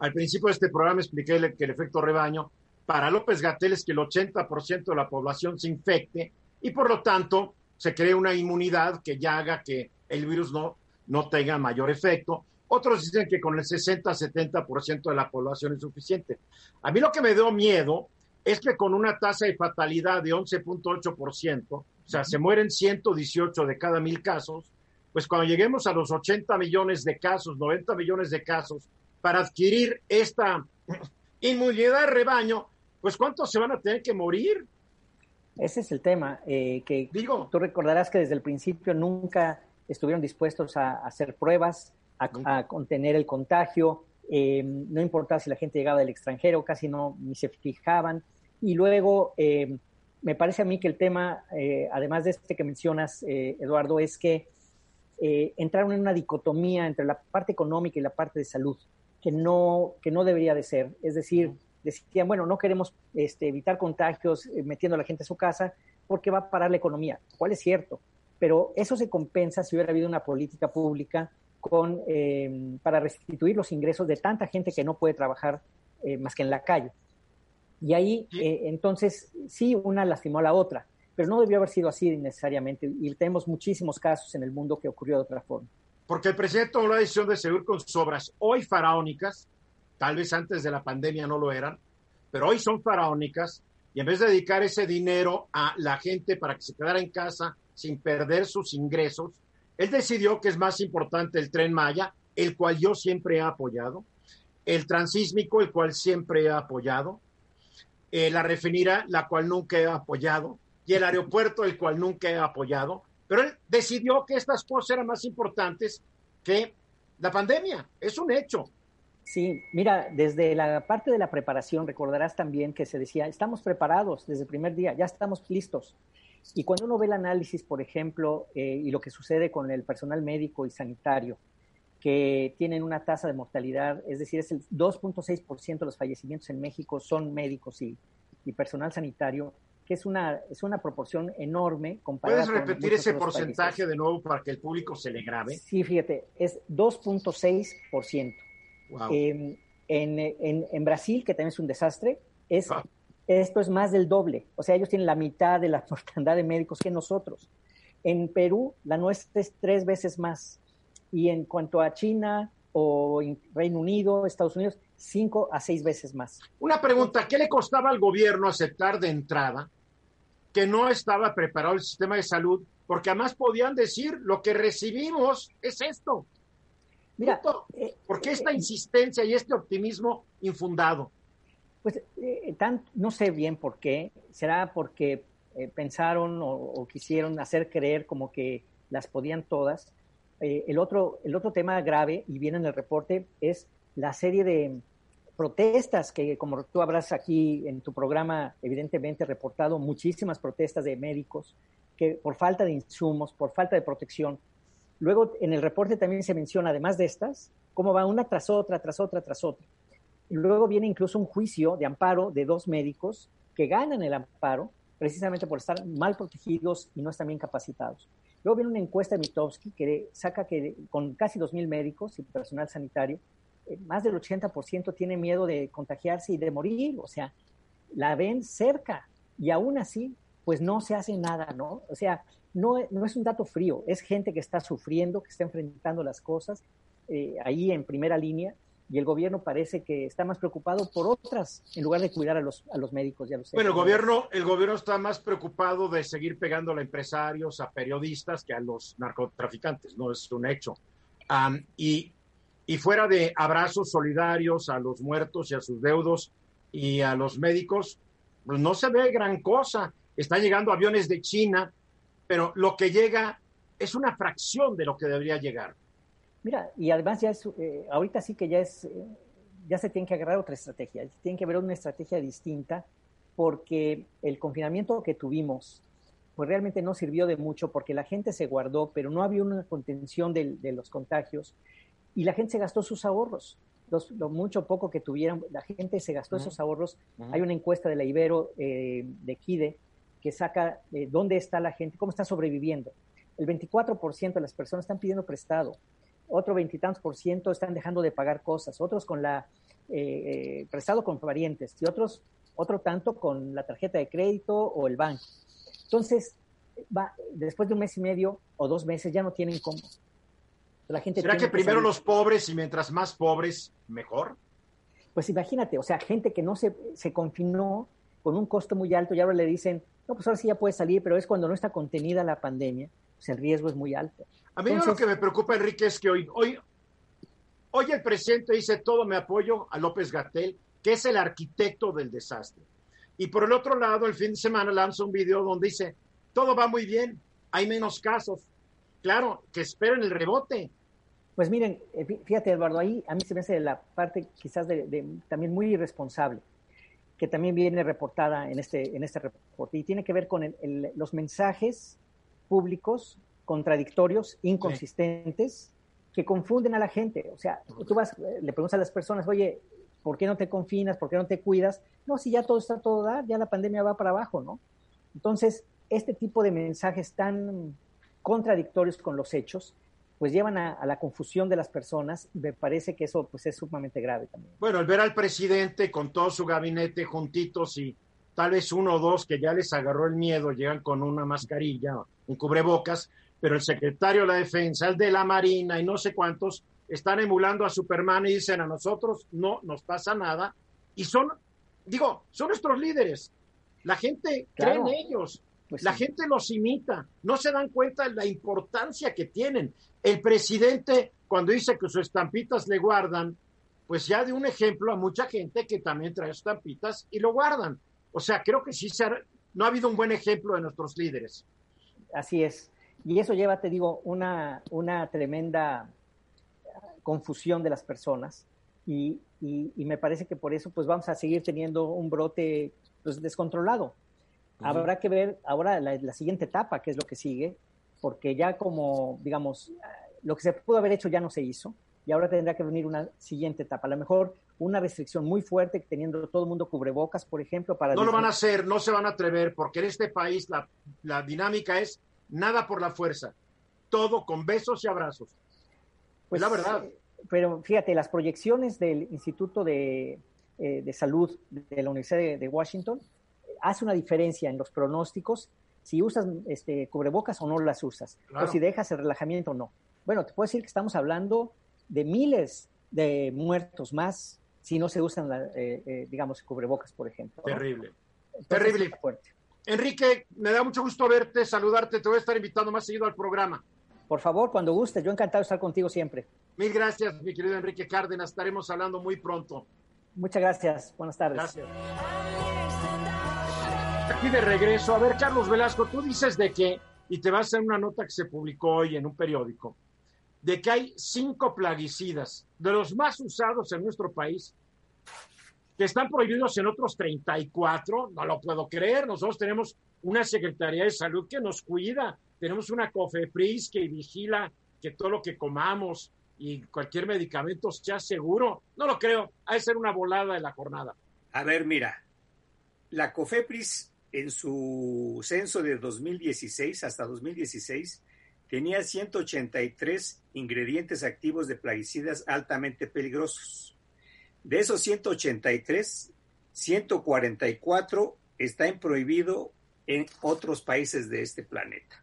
Al principio de este programa expliqué que el efecto rebaño para López Gatel es que el 80% de la población se infecte y por lo tanto se cree una inmunidad que ya haga que el virus no, no tenga mayor efecto. Otros dicen que con el 60-70% de la población es suficiente. A mí lo que me dio miedo es que con una tasa de fatalidad de 11.8%, o sea, se mueren 118 de cada mil casos, pues cuando lleguemos a los 80 millones de casos, 90 millones de casos, para adquirir esta inmunidad de rebaño, pues ¿cuántos se van a tener que morir? Ese es el tema, eh, que Digo, tú recordarás que desde el principio nunca estuvieron dispuestos a, hacer pruebas, a, contener el contagio, eh, no importaba si la gente llegaba del extranjero, casi no ni se fijaban. Y luego, eh, me parece a mí que el tema, eh, además de este que mencionas, Eduardo, es que entraron en una dicotomía entre la parte económica y la parte de salud, que no, que no debería de ser. Es decir, decían, bueno, no queremos este, evitar contagios metiendo a la gente a su casa porque va a parar la economía, cual es cierto, pero eso se compensa si hubiera habido una política pública con, eh, para restituir los ingresos de tanta gente que no puede trabajar eh, más que en la calle. Y ahí, eh, entonces, sí, una lastimó a la otra, pero no debió haber sido así necesariamente. Y tenemos muchísimos casos en el mundo que ocurrió de otra forma. Porque el presidente tomó la decisión de seguir con sus obras hoy faraónicas, tal vez antes de la pandemia no lo eran, pero hoy son faraónicas, y en vez de dedicar ese dinero a la gente para que se quedara en casa sin perder sus ingresos, él decidió que es más importante el tren Maya, el cual yo siempre he apoyado, el transísmico, el cual siempre he apoyado, eh, la refinera, la cual nunca he apoyado, y el aeropuerto, el cual nunca he apoyado. Pero él decidió que estas cosas eran más importantes que la pandemia. Es un hecho. Sí, mira, desde la parte de la preparación, recordarás también que se decía, estamos preparados desde el primer día, ya estamos listos. Y cuando uno ve el análisis, por ejemplo, eh, y lo que sucede con el personal médico y sanitario, que tienen una tasa de mortalidad, es decir, es el 2.6% de los fallecimientos en México son médicos y, y, personal sanitario, que es una, es una proporción enorme comparada ¿Puedes repetir ese porcentaje de nuevo para que el público se le grabe? Sí, fíjate, es 2.6%. Eh, en, en, en, Brasil, que también es un desastre, es ah esto es más del doble. O sea, ellos tienen la mitad de la mortandad de médicos que nosotros. En Perú, la nuestra es tres veces más. Y en cuanto a China o Reino Unido, Estados Unidos, cinco a seis veces más. Una pregunta, ¿qué le costaba al gobierno aceptar de entrada que no estaba preparado el sistema de salud? Porque además podían decir, lo que recibimos es esto. Mira, eh, ¿por qué esta eh, insistencia y este optimismo infundado? Pues eh, no sé bien por qué, será porque eh, pensaron o, quisieron hacer creer como que las podían todas. Eh, el, otro, el otro tema grave, y viene en el reporte, es la serie de protestas que, como tú habrás aquí en tu programa, evidentemente reportado, muchísimas protestas de médicos que por falta de insumos, por falta de protección. Luego en el reporte también se menciona, además de estas, cómo va una tras otra, tras otra, tras otra. Luego viene incluso un juicio de amparo de dos médicos que ganan el amparo precisamente por estar mal protegidos y no están bien capacitados. Luego viene una encuesta de Mitowski que saca que con casi 2.000 médicos y personal sanitario, eh, más del 80% tiene miedo de contagiarse y de morir. O sea, la ven cerca y aún así, pues no se hace nada, ¿no? O sea, no, no es un dato frío, es gente que está sufriendo, que está enfrentando las cosas eh, ahí en primera línea y el gobierno parece que está más preocupado por otras en lugar de cuidar a los, a los médicos y a los Bueno, el gobierno, el gobierno está más preocupado de seguir pegando a empresarios, a periodistas que a los narcotraficantes, no es un hecho. y, y fuera de abrazos solidarios a los muertos y a sus deudos y a los médicos, pues no se ve gran cosa. Están llegando aviones de China, pero lo que llega es una fracción de lo que debería llegar. Mira, y además ya es, eh, ahorita sí que ya es, eh, ya se tiene que agarrar otra estrategia, tiene que haber una estrategia distinta porque el confinamiento que tuvimos pues realmente no sirvió de mucho porque la gente se guardó, pero no había una contención de, de los contagios y la gente se gastó sus ahorros. Los, lo mucho poco que tuvieron, la gente se gastó esos ahorros. Hay una encuesta de la Ibero, eh, de Kide, que saca eh, dónde está la gente, cómo está sobreviviendo. El 24% de las personas están pidiendo prestado, otro veintitantos por ciento están dejando de pagar cosas, otros con la eh, prestado con parientes y otros otro tanto con la tarjeta de crédito o el banco. Entonces, va, después de un mes y medio o dos meses ya no tienen cómo. La gente ¿Será que primero los pobres y mientras más pobres, mejor? Pues imagínate, o sea, gente que no se, se confinó con un costo muy alto y ahora le dicen, no, pues ahora sí ya puede salir, pero es cuando no está contenida la pandemia, pues el riesgo es muy alto. A mí lo que me preocupa, Enrique, es que hoy, hoy, hoy el presidente dice todo me apoyo a López Gatel, que es el arquitecto del desastre. Y por el otro lado, el fin de semana lanza un video donde dice, todo va muy bien, hay menos casos. Claro, que esperen el rebote. Pues miren, eh, fíjate Eduardo, ahí a mí se me hace la parte quizás de, también muy irresponsable, que también viene reportada en este, en este reporte, y tiene que ver con los mensajes públicos contradictorios, inconsistentes, que confunden a la gente. O sea, tú vas, eh, le preguntas a las personas, oye, ¿por qué no te confinas? ¿Por qué no te cuidas? No, si ya todo está todo dar, ya la pandemia va para abajo, ¿no? Entonces, este tipo de mensajes tan contradictorios con los hechos, pues llevan a, la confusión de las personas y me parece que eso pues es sumamente grave también. Bueno, el ver al presidente con todo su gabinete juntitos y tal vez uno o dos que ya les agarró el miedo, llegan con una mascarilla, un cubrebocas, pero el secretario de la defensa, el de la marina y no sé cuántos, están emulando a Superman y dicen a nosotros no nos pasa nada y son, digo, son nuestros líderes. La gente cree en ellos, pues la gente los imita, no se dan cuenta de la importancia que tienen. El presidente, cuando dice que sus estampitas le guardan, pues ya de un ejemplo a mucha gente que también trae estampitas y lo guardan. O sea, creo que sí se no ha habido un buen ejemplo de nuestros líderes. Así es. Y eso lleva, te digo, una, una tremenda confusión de las personas. Y, me parece que por eso pues vamos a seguir teniendo un brote pues, descontrolado. Habrá que ver ahora la, siguiente etapa, que es lo que sigue, porque ya como, digamos, lo que se pudo haber hecho ya no se hizo, y ahora tendrá que venir una siguiente etapa. A lo mejor una restricción muy fuerte, teniendo todo el mundo cubrebocas, por ejemplo, para... No lo van a hacer, no se van a atrever, porque en este país la, la dinámica es nada por la fuerza, todo con besos y abrazos. Pues la verdad. Eh, pero fíjate, las proyecciones del Instituto de, eh, Salud de la Universidad de Washington hace una diferencia en los pronósticos si usas este, cubrebocas o no las usas, o si dejas el relajamiento o no. Bueno, te puedo decir que estamos hablando de miles de muertos más si no se usan, eh, eh, digamos, cubrebocas, por ejemplo. Terrible. Terrible. Fuerte. Enrique, me da mucho gusto verte, saludarte, te voy a estar invitando más seguido al programa. Por favor, cuando guste, yo encantado de estar contigo siempre. Mil gracias, mi querido Enrique Cárdenas, estaremos hablando muy pronto. Muchas gracias, buenas tardes. Gracias aquí de regreso. A ver, Carlos Velasco, tú dices de que, y te vas a hacer una nota que se publicó hoy en un periódico, de que hay cinco plaguicidas, de los más usados en nuestro país, que están prohibidos en otros 34. No lo puedo creer. Nosotros tenemos una Secretaría de Salud que nos cuida, tenemos una COFEPRIS que vigila que todo lo que comamos y cualquier medicamento sea seguro. No lo creo. Ha de ser una volada de la jornada. A ver, mira, la COFEPRIS en su censo de 2016 hasta 2016 tenía 183 ingredientes activos de plaguicidas altamente peligrosos. De esos 183, 144 están prohibidos en otros países de este planeta.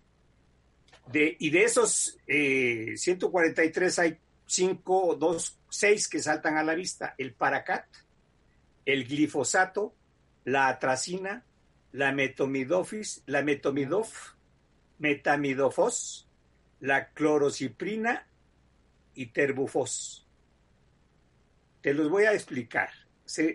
De, y de esos 143 eh, hay 5, 2, 6 que saltan a la vista. El paracat, el glifosato, la atracina, la metomidofis, la metomidof, metamidofos, la clorociprina y terbufos. Te los voy a explicar.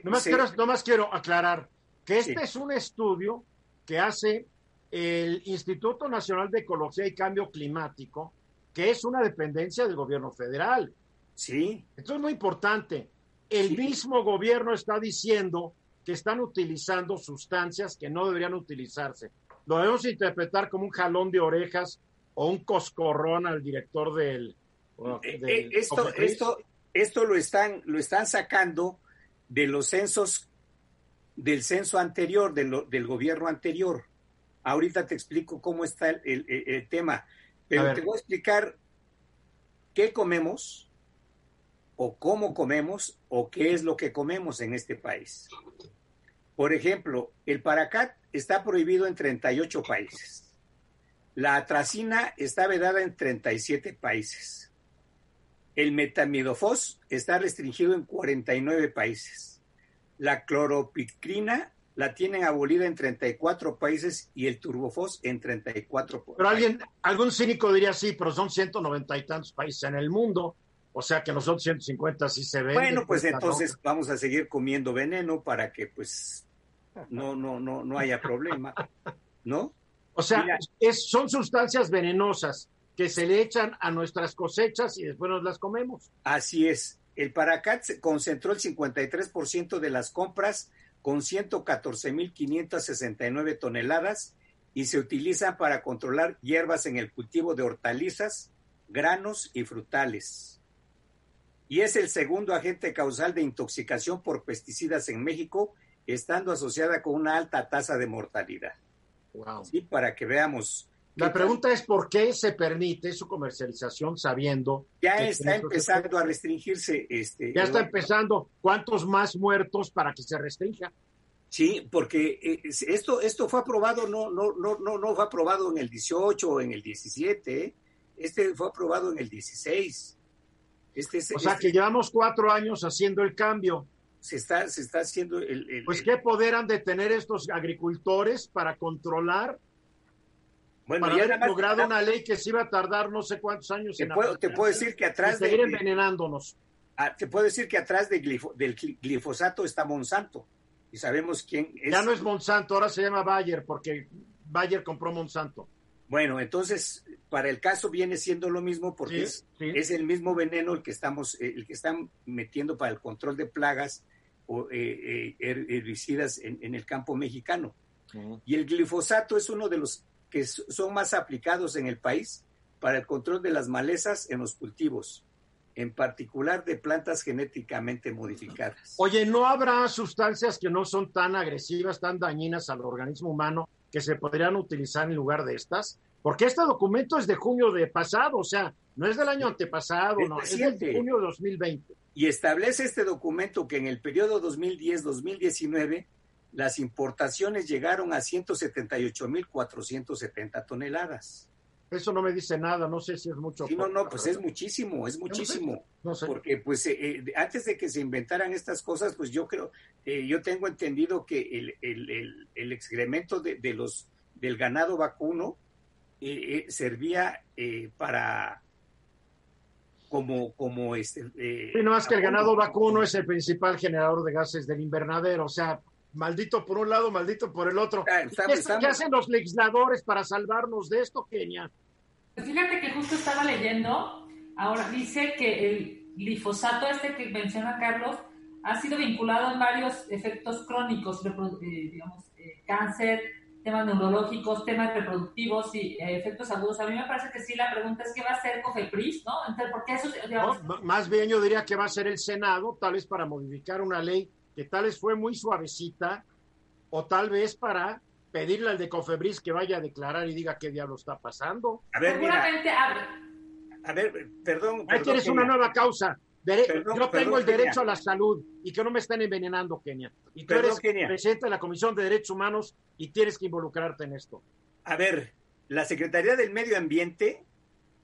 no, más quiero, quiero, aclarar que este es un estudio que hace el Instituto Nacional de Ecología y Cambio Climático, que es una dependencia del gobierno federal. Sí. Esto es muy importante. el mismo gobierno está diciendo que están utilizando sustancias que no deberían utilizarse. Lo debemos interpretar como un jalón de orejas o un coscorrón al director del... Eh, del eh, esto, esto, esto lo están, lo están sacando de los censos del censo anterior, de lo- del gobierno anterior. Ahorita te explico cómo está el, el- tema, pero te voy a explicar qué comemos o cómo comemos o qué es lo que comemos en este país. Por ejemplo, el paracat está prohibido en 38 países. La atracina está vedada en 37 países. El metamidofos está restringido en 49 países. La cloropicrina la tienen abolida en 34 países y el turbofos en 34 Pero alguien, algún cínico diría sí, pero son 190 y tantos países en el mundo, o sea que nosotros 150 sí se ven. Bueno, pues entonces vamos a seguir comiendo veneno para que pues no no no no haya problema, ¿no? O sea, Mira. es, son sustancias venenosas que se le echan a nuestras cosechas y después nos las comemos. Así es. El Paracat concentró el 53% de las compras con 114.569 toneladas y se utiliza para controlar hierbas en el cultivo de hortalizas, granos y frutales. Y es el segundo agente causal de intoxicación por pesticidas en México, estando asociada con una alta tasa de mortalidad. Wow. Sí, para que veamos. La pregunta es por qué se permite su comercialización sabiendo Ya está empezando a restringirse. Este, Ya está Eduardo. empezando. ¿Cuántos más muertos para que se restrinja? Sí, porque eh, esto, esto fue aprobado, no, no, no, no, no fue aprobado en el 18 o en el 17, ¿eh? este fue aprobado en el 16. Este, es- O sea este que llevamos cuatro años haciendo el cambio. se está, se está haciendo el, el- Pues el- qué poder han de tener estos agricultores para controlar, bueno, para ya haber más- logrado una ley que se iba a tardar no sé cuántos años te en puedo, te puedo aplicarse decir que atrás de, seguir envenenándonos. ah, te puedo decir que atrás de glifo- del gli- glifosato está Monsanto y sabemos quién es. Ya no es Monsanto, ahora se llama Bayer porque Bayer compró Monsanto. Bueno, entonces para el caso viene siendo lo mismo porque Sí, es, sí. es el mismo veneno el que estamos, eh, el que están metiendo para el control de plagas o eh, eh, her- herbicidas en, en el campo mexicano. Y el glifosato es uno de los que son más aplicados en el país para el control de las malezas en los cultivos, en particular de plantas genéticamente modificadas. Oye, ¿no habrá sustancias que no son tan agresivas, tan dañinas al organismo humano que se podrían utilizar en lugar de estas? Porque este documento es de junio de pasado, o sea, no es del año antepasado, Es no, es de junio de 2020. y establece este documento que en el periodo 2010-2019 las importaciones llegaron a 178.470 toneladas. Eso no me dice nada, no sé si es mucho. Sí, no, no, pues es muchísimo, es muchísimo. No sé. Porque pues eh, eh, antes de que se inventaran estas cosas, pues yo creo, eh, yo tengo entendido que el, el, el, el excremento de, de los del ganado vacuno eh, eh, servía eh, para como como este Sí, no más que el ganado vacuno es el principal generador de gases del invernadero, o sea, maldito por un lado, maldito por el otro. Ah, ¿Qué, hacen los legisladores para salvarnos de esto, Kenia? Pues fíjate que justo estaba leyendo, ahora dice que el glifosato este que menciona Carlos ha sido vinculado en varios efectos crónicos, eh, digamos, eh, cáncer, temas neurológicos, temas reproductivos y eh, efectos agudos. A mí me parece que sí, la pregunta es qué va a hacer Cofepris, ¿no? Entonces, porque eso, digamos, ¿no? M- Más bien yo diría que va a ser el Senado, tal vez para modificar una ley que tal vez fue muy suavecita, o tal vez para pedirle al de Cofebris que vaya a declarar y diga qué diablo está pasando. A ver, mira, seguramente habrá- a ver, perdón, Ahí perdón, tienes una nueva causa. Dere- Perdón, yo tengo perdón, el derecho Kenia. a la salud y que no me estén envenenando, Kenia. Y tú Perdón, eres Kenia. presidente de la Comisión de Derechos Humanos y tienes que involucrarte en esto. A ver, la Secretaría del Medio Ambiente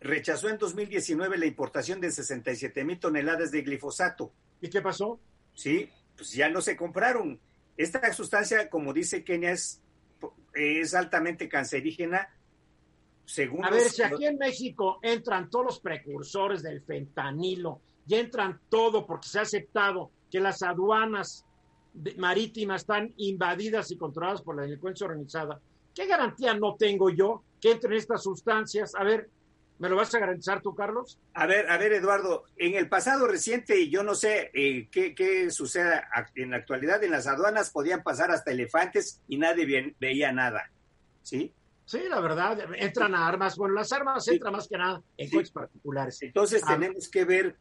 rechazó en 2019 la importación de 67 mil toneladas de glifosato. ¿Y qué pasó? Sí, pues ya no se compraron. Esta sustancia, como dice Kenia, es, es altamente cancerígena. Según A los- ver, si aquí en México entran todos los precursores del fentanilo y entran todo porque se ha aceptado que las aduanas marítimas están invadidas y controladas por la delincuencia organizada, ¿qué garantía no tengo yo que entren estas sustancias? A ver, ¿Me lo vas a garantizar tú, Carlos? A ver, a ver, Eduardo, en el pasado reciente, yo no sé eh, qué, qué sucede en la actualidad, en las aduanas podían pasar hasta elefantes y nadie veía nada, ¿sí? Sí, la verdad, entran a armas, bueno, las armas entran más que nada en coches particulares. Entonces ah. tenemos que ver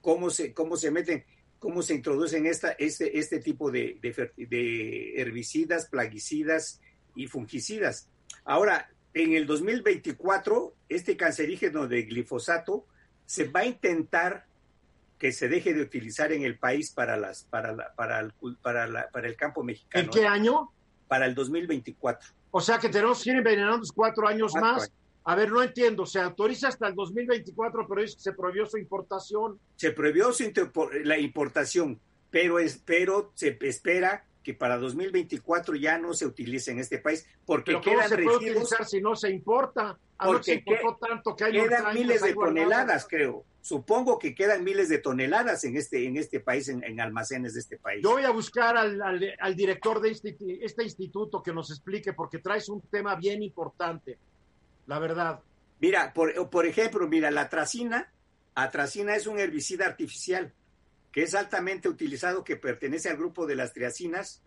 cómo se, cómo se meten, cómo se introducen esta, este, este tipo de, de herbicidas, plaguicidas y fungicidas. Ahora, en el 2024, este cancerígeno de glifosato se va a intentar que se deje de utilizar en el país para las para la, para el, para, la, para el campo mexicano. ¿En qué año? Para el 2024. O sea que tenemos que ir envenenando cuatro años más. A ver, no entiendo. Se autoriza hasta el 2024, pero se prohibió su importación. Se prohibió su, la importación, pero, es, pero se espera que para 2024 ya no se utilice en este país porque ¿Pero quedan se puede utilizar si no se importa? porque tanto que hay quedan miles de toneladas, creo. Supongo que quedan miles de toneladas en este en este país, en, almacenes de este país. Yo voy a buscar al, al, director de este, este instituto que nos explique porque traes un tema bien importante, la verdad. Mira, por, por ejemplo, mira, la tracina, atracina es un herbicida artificial que es altamente utilizado, que pertenece al grupo de las triacinas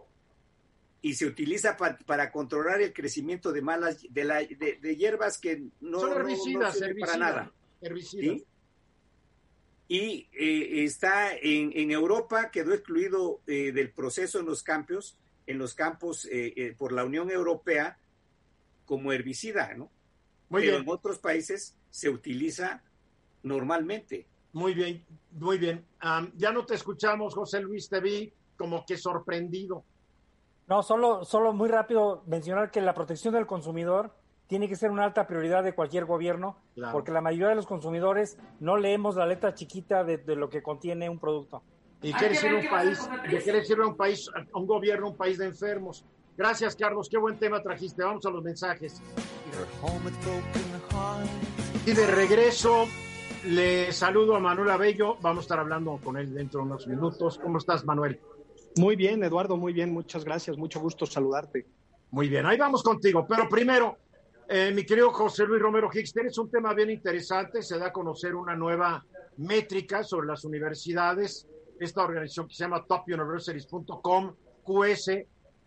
y se utiliza para controlar el crecimiento de malas de, la, de, hierbas que no son herbicidas, para nada. Y eh, está en, en, Europa, quedó excluido eh, del proceso en los campos, en los campos eh, por la Unión Europea como herbicida, ¿no? Muy Pero en otros países se utiliza normalmente. Muy bien, muy bien. ya no te escuchamos, José Luis, te vi como que sorprendido. No, solo, solo muy rápido mencionar que la protección del consumidor tiene que ser una alta prioridad de cualquier gobierno, porque la mayoría de los consumidores no leemos la letra chiquita de, lo que contiene un producto. Y quiere ser un país, quiere ser un país, un gobierno, un país de enfermos. Gracias, Carlos. Qué buen tema trajiste. Vamos a los mensajes. Y de regreso, le saludo a Manuel Abello. Vamos a estar hablando con él dentro de unos minutos. ¿Cómo estás, Manuel? Muy bien, Eduardo, muy bien. Muchas gracias. Mucho gusto saludarte. Muy bien, ahí vamos contigo. Pero primero, eh, mi querido José Luis Romero Hicks, tienes un tema bien interesante. Se da a conocer una nueva métrica sobre las universidades. Esta organización que se llama topuniversities.com, QS,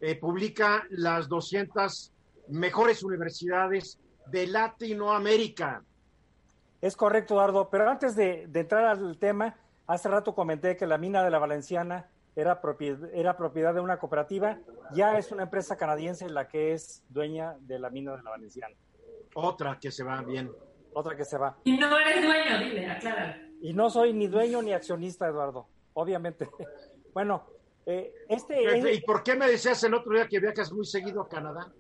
eh, publica las 200 mejores universidades de Latinoamérica. Es correcto, Eduardo, pero antes de, entrar al tema, hace rato comenté que la mina de la Valenciana era propiedad, era propiedad de una cooperativa, ya es una empresa canadiense la que es dueña de la mina de la Valenciana. Otra que se va bien. Otra que se va. Y no eres dueño, dile, aclara. Y no soy ni dueño ni accionista, Eduardo, obviamente. Bueno, eh, este... ¿Y por qué me decías el otro día que viajas muy seguido a Canadá?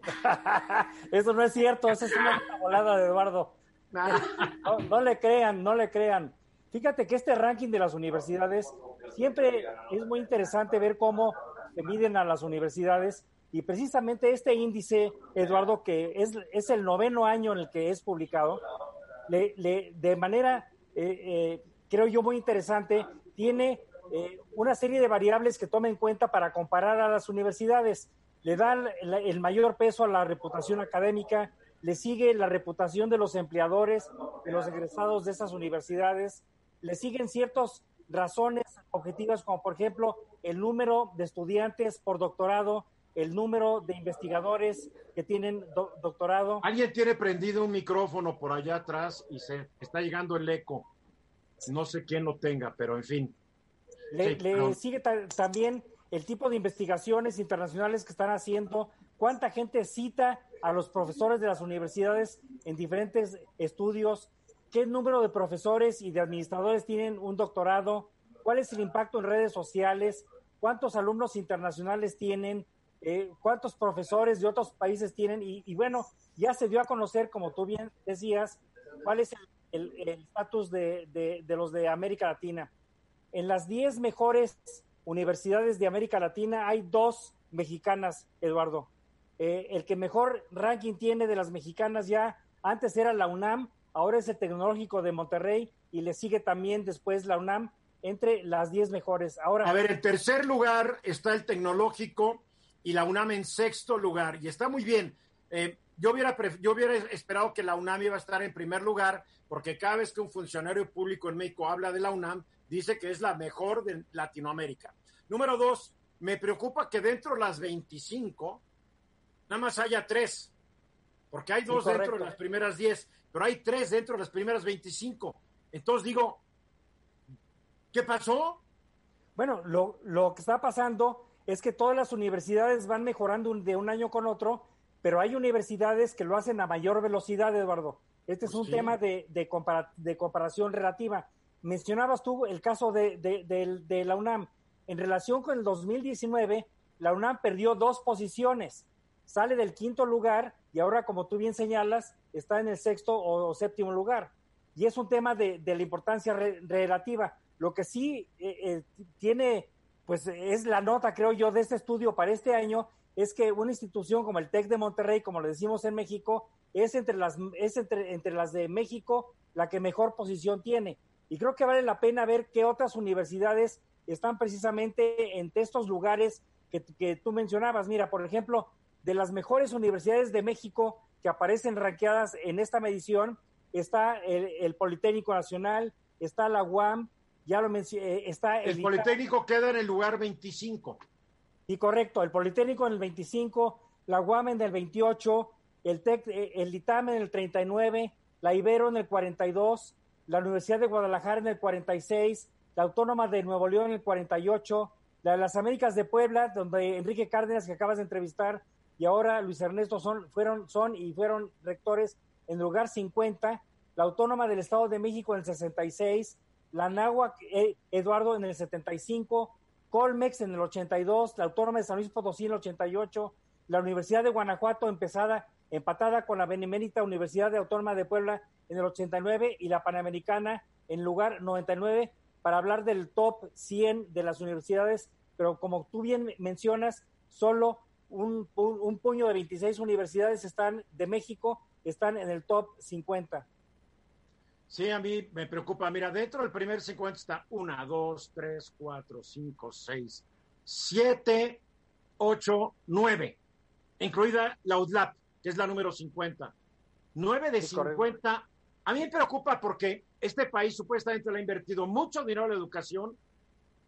Eso no es cierto, esa es una volada de Eduardo. No, le crean, no le crean. Fíjate que este ranking de las universidades siempre es muy interesante ver cómo se miden a las universidades y precisamente este índice, Eduardo, que es, es el noveno año en el que es publicado, le, de manera, eh, eh, creo yo, muy interesante, tiene eh, una serie de variables que toma en cuenta para comparar a las universidades. Le dan el mayor peso a la reputación académica, le sigue la reputación de los empleadores, de los egresados de esas universidades, le siguen ciertas razones objetivas como por ejemplo el número de estudiantes por doctorado, el número de investigadores que tienen doctorado. Alguien tiene prendido un micrófono por allá atrás y se está llegando el eco. No sé quién lo tenga, pero en fin. Le, sigue también el tipo de investigaciones internacionales que están haciendo, cuánta gente cita a los profesores de las universidades en diferentes estudios, qué número de profesores y de administradores tienen un doctorado, cuál es el impacto en redes sociales, cuántos alumnos internacionales tienen, eh, cuántos profesores de otros países tienen y, bueno, ya se dio a conocer, como tú bien decías, cuál es el estatus de, los de América Latina. En las 10 mejores universidades de América Latina hay dos mexicanas, Eduardo. Eh, el que mejor ranking tiene de las mexicanas ya, antes era la UNAM, ahora es el Tecnológico de Monterrey y le sigue también después la UNAM entre las 10 mejores. Ahora, a ver, en tercer lugar está el Tecnológico y la UNAM en sexto lugar y está muy bien. Eh, yo hubiera, yo hubiera esperado que la UNAM iba a estar en primer lugar, porque cada vez que un funcionario público en México habla de la UNAM, dice que es la mejor de Latinoamérica. Número dos, me preocupa que dentro de las 25, nada más haya tres, porque hay dos dentro de las primeras 10, pero hay tres dentro de las primeras 25. Entonces digo, ¿qué pasó? Bueno, lo, lo que está pasando es que todas las universidades van mejorando de un año con otro, pero hay universidades que lo hacen a mayor velocidad, Eduardo. Este es Pues un sí. tema de, de, compara- de comparación relativa. Mencionabas tú el caso de la UNAM. En relación con el 2019, la UNAM perdió dos posiciones. Sale del quinto lugar y ahora, como tú bien señalas, está en el sexto o, séptimo lugar. Y es un tema de, la importancia re- relativa. Lo que sí eh, eh, tiene, pues es la nota, creo yo, de este estudio para este año, es que una institución como el TEC de Monterrey, como le decimos en México, es entre las, es entre, entre las de México la que mejor posición tiene. Y creo que vale la pena ver qué otras universidades están precisamente entre estos lugares que tú mencionabas. Mira, por ejemplo, de las mejores universidades de México que aparecen ranqueadas en esta medición, está el, el Politécnico Nacional, está la UAM, ya lo mencioné, está El. Politécnico queda en el lugar 25. Y correcto, el Politécnico en el 25, la UAM en el 28, el TEC, eh, el ITAM en el 39, la Ibero en el 42, la Universidad de Guadalajara en el 46, la Autónoma de Nuevo León en el 48, la de las Américas de Puebla, donde Enrique Cárdenas, que acabas de entrevistar, y ahora Luis Ernesto son, fueron, son y fueron rectores en lugar 50, la Autónoma del Estado de México en el 66, la Náhuac eh, Eduardo en el 75, Colmex en el 82, la Autónoma de San Luis Potosí en el 88, la Universidad de Guanajuato empezada, empatada con la Benemérita Universidad de Autónoma de Puebla en el 89 y la Panamericana en lugar 99 para hablar del top 100 de las universidades, pero como tú bien mencionas, solo un, un, un puño de 26 universidades están de México, están en el top 50. Sí, a mí me preocupa. Mira, dentro del primer 50 está 1, 2, 3, 4, 5, 6, 7, 8, 9, incluida la UDLAP, que es la número 50. 9 de Sí, correcto. 50. A mí me preocupa porque este país supuestamente le ha invertido mucho dinero en la educación,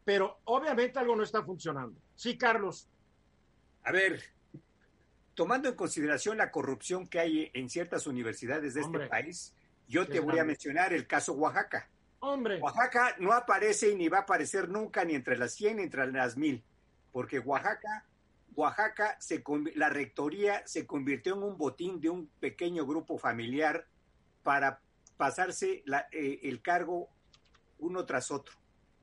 pero obviamente algo no está funcionando. Sí, Carlos. A ver, tomando en consideración la corrupción que hay en ciertas universidades de Hombre, este país, yo te voy a mencionar el caso Oaxaca. Hombre, Oaxaca no aparece y ni va a aparecer nunca ni entre las 100 ni entre las 1000, porque Oaxaca, Oaxaca, se, la rectoría se convirtió en un botín de un pequeño grupo familiar para pasarse la- eh, el cargo uno tras otro.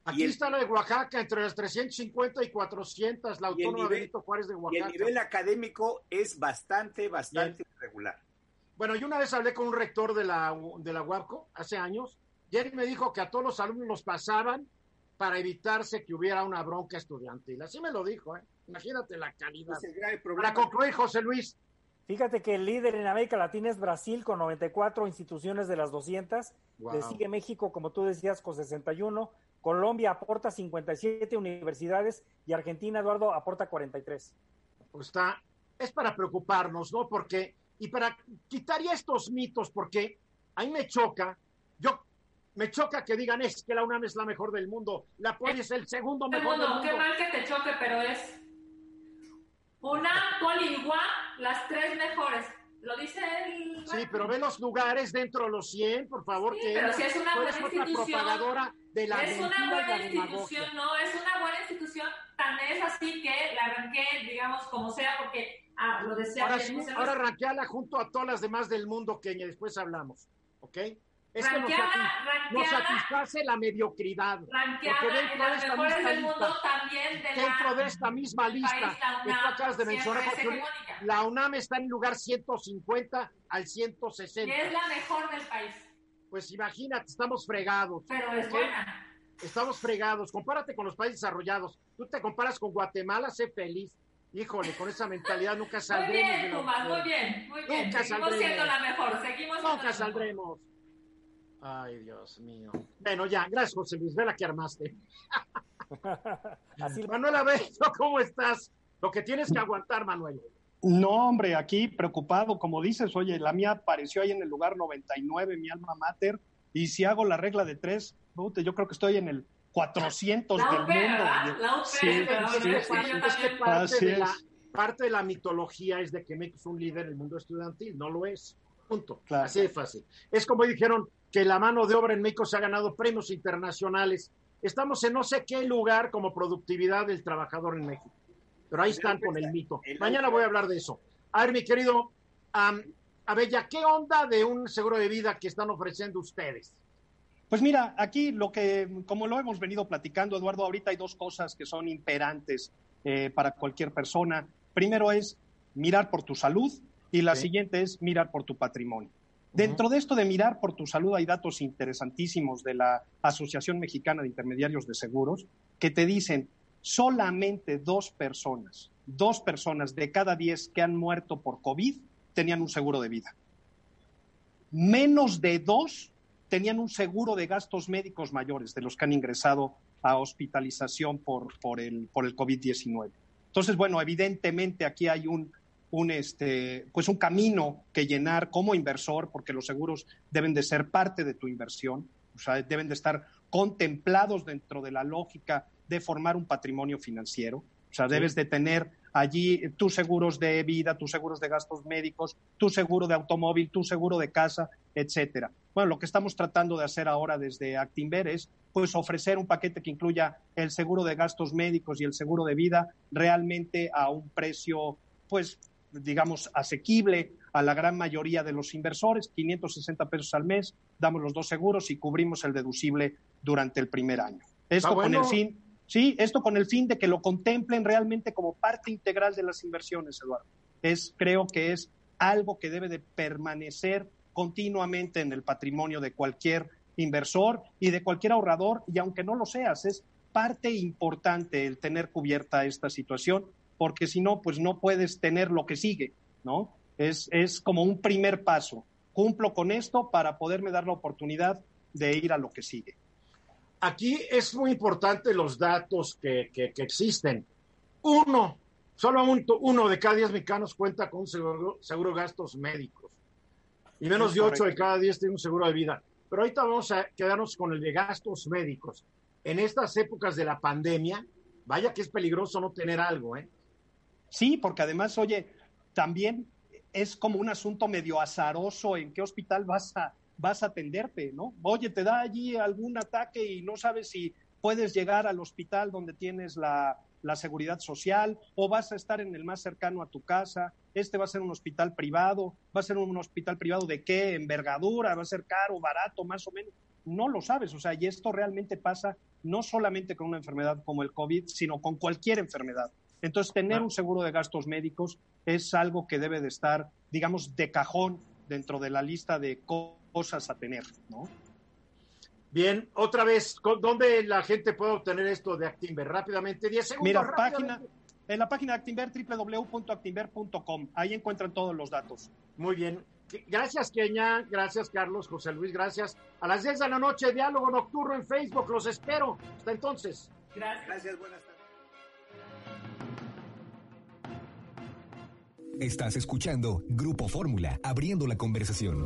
Aquí el- está la de Oaxaca, entre las 350 y 400, la autónoma nivel- Benito Juárez de Y el Oaxaca. nivel académico es bastante, bastante irregular. Bueno, yo una vez hablé con un rector de la, de la UAPCO hace años y él me dijo que a todos los alumnos los pasaban para evitarse que hubiera una bronca estudiantil. Así me lo dijo, ¿eh? Imagínate la calidad. Ese es el grave Para problema. concluir, José Luis, Fíjate que el líder en América Latina es Brasil con 94 instituciones de las 200. Wow. Le sigue México, como tú decías, con 61. Colombia aporta 57 universidades y Argentina, Eduardo, aporta 43. pues está, es para preocuparnos, ¿no? Porque, y para quitar ya estos mitos, porque a mí me choca, yo, me choca que digan es que la UNAM es la mejor del mundo, la Poli es el segundo mejor del Segundo, mundo. qué mal que te choque, pero es una poli y UAM, las tres mejores. Lo dice él. Sí, pero ve los lugares dentro de los 100, por favor, Sí, que pero si es una buena institución, propagadora de la es una buena demagogia. institución, no, es una buena institución, tan es así que la arranqué, digamos, como sea, porque ah, lo decía Ahora sí, ahora ranqueala junto a todas las demás del mundo que después hablamos, ¿ok? Es que nos, Ranqueada, satis- nos ranqueada. satisface la mediocridad. ranqueada porque en dentro de esta misma lista- de Dentro de esta misma lista que tú acabas de mencionar, la UNAM está en el lugar 150 al Y 160. es la mejor del país, Pues imagínate, estamos fregados. pero es buena. Estamos fregados. Compárate con los países desarrollados. Tú te comparas con Guatemala, sé feliz. Híjole, con esa mentalidad nunca Muy saldremos. de bien, Pumas, muy bien, muy bien. Nunca Seguimos saldremos. siendo la mejor, seguimos siendo la Nunca mejor. saldremos. Ay, Dios mío. Bueno, ya, gracias, José Luis. Ve la que armaste. Así Manuel Abello, ¿cómo estás? Lo que tienes que aguantar, Manuel. No, hombre, aquí preocupado, como dices, oye, la mía apareció ahí en el lugar 99, mi alma mater, y si hago la regla de tres, yo creo que estoy en el 400 la del mundo. ¿verdad? La Sí, pero sí, sí, Es que parte Así de, la, es. parte de la mitología es de que México es un líder en el mundo estudiantil, no lo es. Punto. Claro. Así de fácil. Es como dijeron que la mano de obra en México se ha ganado premios internacionales. Estamos en no sé qué lugar como productividad del trabajador en México. Pero ahí están con el mito. Mañana voy a hablar de eso. A ver, mi querido Abella, ¿qué onda de un seguro de vida que están ofreciendo ustedes? Pues mira, aquí lo que, como lo hemos venido platicando, Eduardo, ahorita hay dos cosas que son imperantes eh, para cualquier persona. Primero es mirar por tu salud y la Sí. siguiente es mirar por tu patrimonio. Dentro de esto de mirar por tu salud hay datos interesantísimos de la Asociación Mexicana de Intermediarios de Seguros que te dicen solamente dos personas, dos personas de cada diez que han muerto por COVID tenían un seguro de vida. Menos de dos tenían un seguro de gastos médicos mayores de los que han ingresado a hospitalización por, por el, por el COVID-19. Entonces, bueno, evidentemente aquí hay un, un, este, pues un camino que llenar como inversor, porque los seguros deben de ser parte de tu inversión, o sea, deben de estar contemplados dentro de la lógica de formar un patrimonio financiero. O sea, debes de tener allí tus seguros de vida, tus seguros de gastos médicos, tu seguro de automóvil, tu seguro de casa, etcétera. Bueno, lo que estamos tratando de hacer ahora desde Actinver es pues ofrecer un paquete que incluya el seguro de gastos médicos y el seguro de vida realmente a un precio pues digamos asequible a la gran mayoría de los inversores, 560 pesos al mes, damos los dos seguros y cubrimos el deducible durante el primer año. Esto Está con bueno. el fin Sí, esto con el fin de que lo contemplen realmente como parte integral de las inversiones, Eduardo. Es, creo que es algo que debe de permanecer continuamente en el patrimonio de cualquier inversor y de cualquier ahorrador, y aunque no lo seas, es parte importante el tener cubierta esta situación, porque si no, pues no puedes tener lo que sigue, ¿no? Es, es como un primer paso. Cumplo con esto para poderme dar la oportunidad de ir a lo que sigue. Aquí es muy importante los datos que, que- que existen. Uno, solo un- uno de cada diez mexicanos cuenta con un seguro, seguro de gastos médicos. Y menos de ocho de cada diez tiene un seguro de vida. Pero ahorita vamos a quedarnos con el de gastos médicos. En estas épocas de la pandemia, vaya que es peligroso no tener algo, ¿eh? Sí, porque además, oye, también es como un asunto medio azaroso en qué hospital vas a, vas a atenderte, ¿no? Oye, te da allí algún ataque y no sabes si puedes llegar al hospital donde tienes la, la seguridad social o vas a estar en el más cercano a tu casa. Este va a ser un hospital privado, va a ser un hospital privado de qué envergadura, va a ser caro, barato, más o menos. No lo sabes, o sea, y esto realmente pasa no solamente con una enfermedad como el COVID, sino con cualquier enfermedad. Entonces, tener un seguro de gastos médicos es algo que debe de estar, digamos, de cajón dentro de la lista de co- cosas a tener, ¿no? Bien, otra vez, ¿con- ¿dónde la gente puede obtener esto de Actimber? Rápidamente, 10 segundos. Mira, página, en la página de Actinver, www.actinver.com, ahí encuentran todos los datos. Muy bien. Gracias, Keña. Gracias, Carlos, José Luis. Gracias. A las 10 de la noche, Diálogo Nocturno en Facebook. Los espero. Hasta entonces. Gracias. Gracias, buenas tardes. Estás escuchando Grupo Fórmula, abriendo la conversación.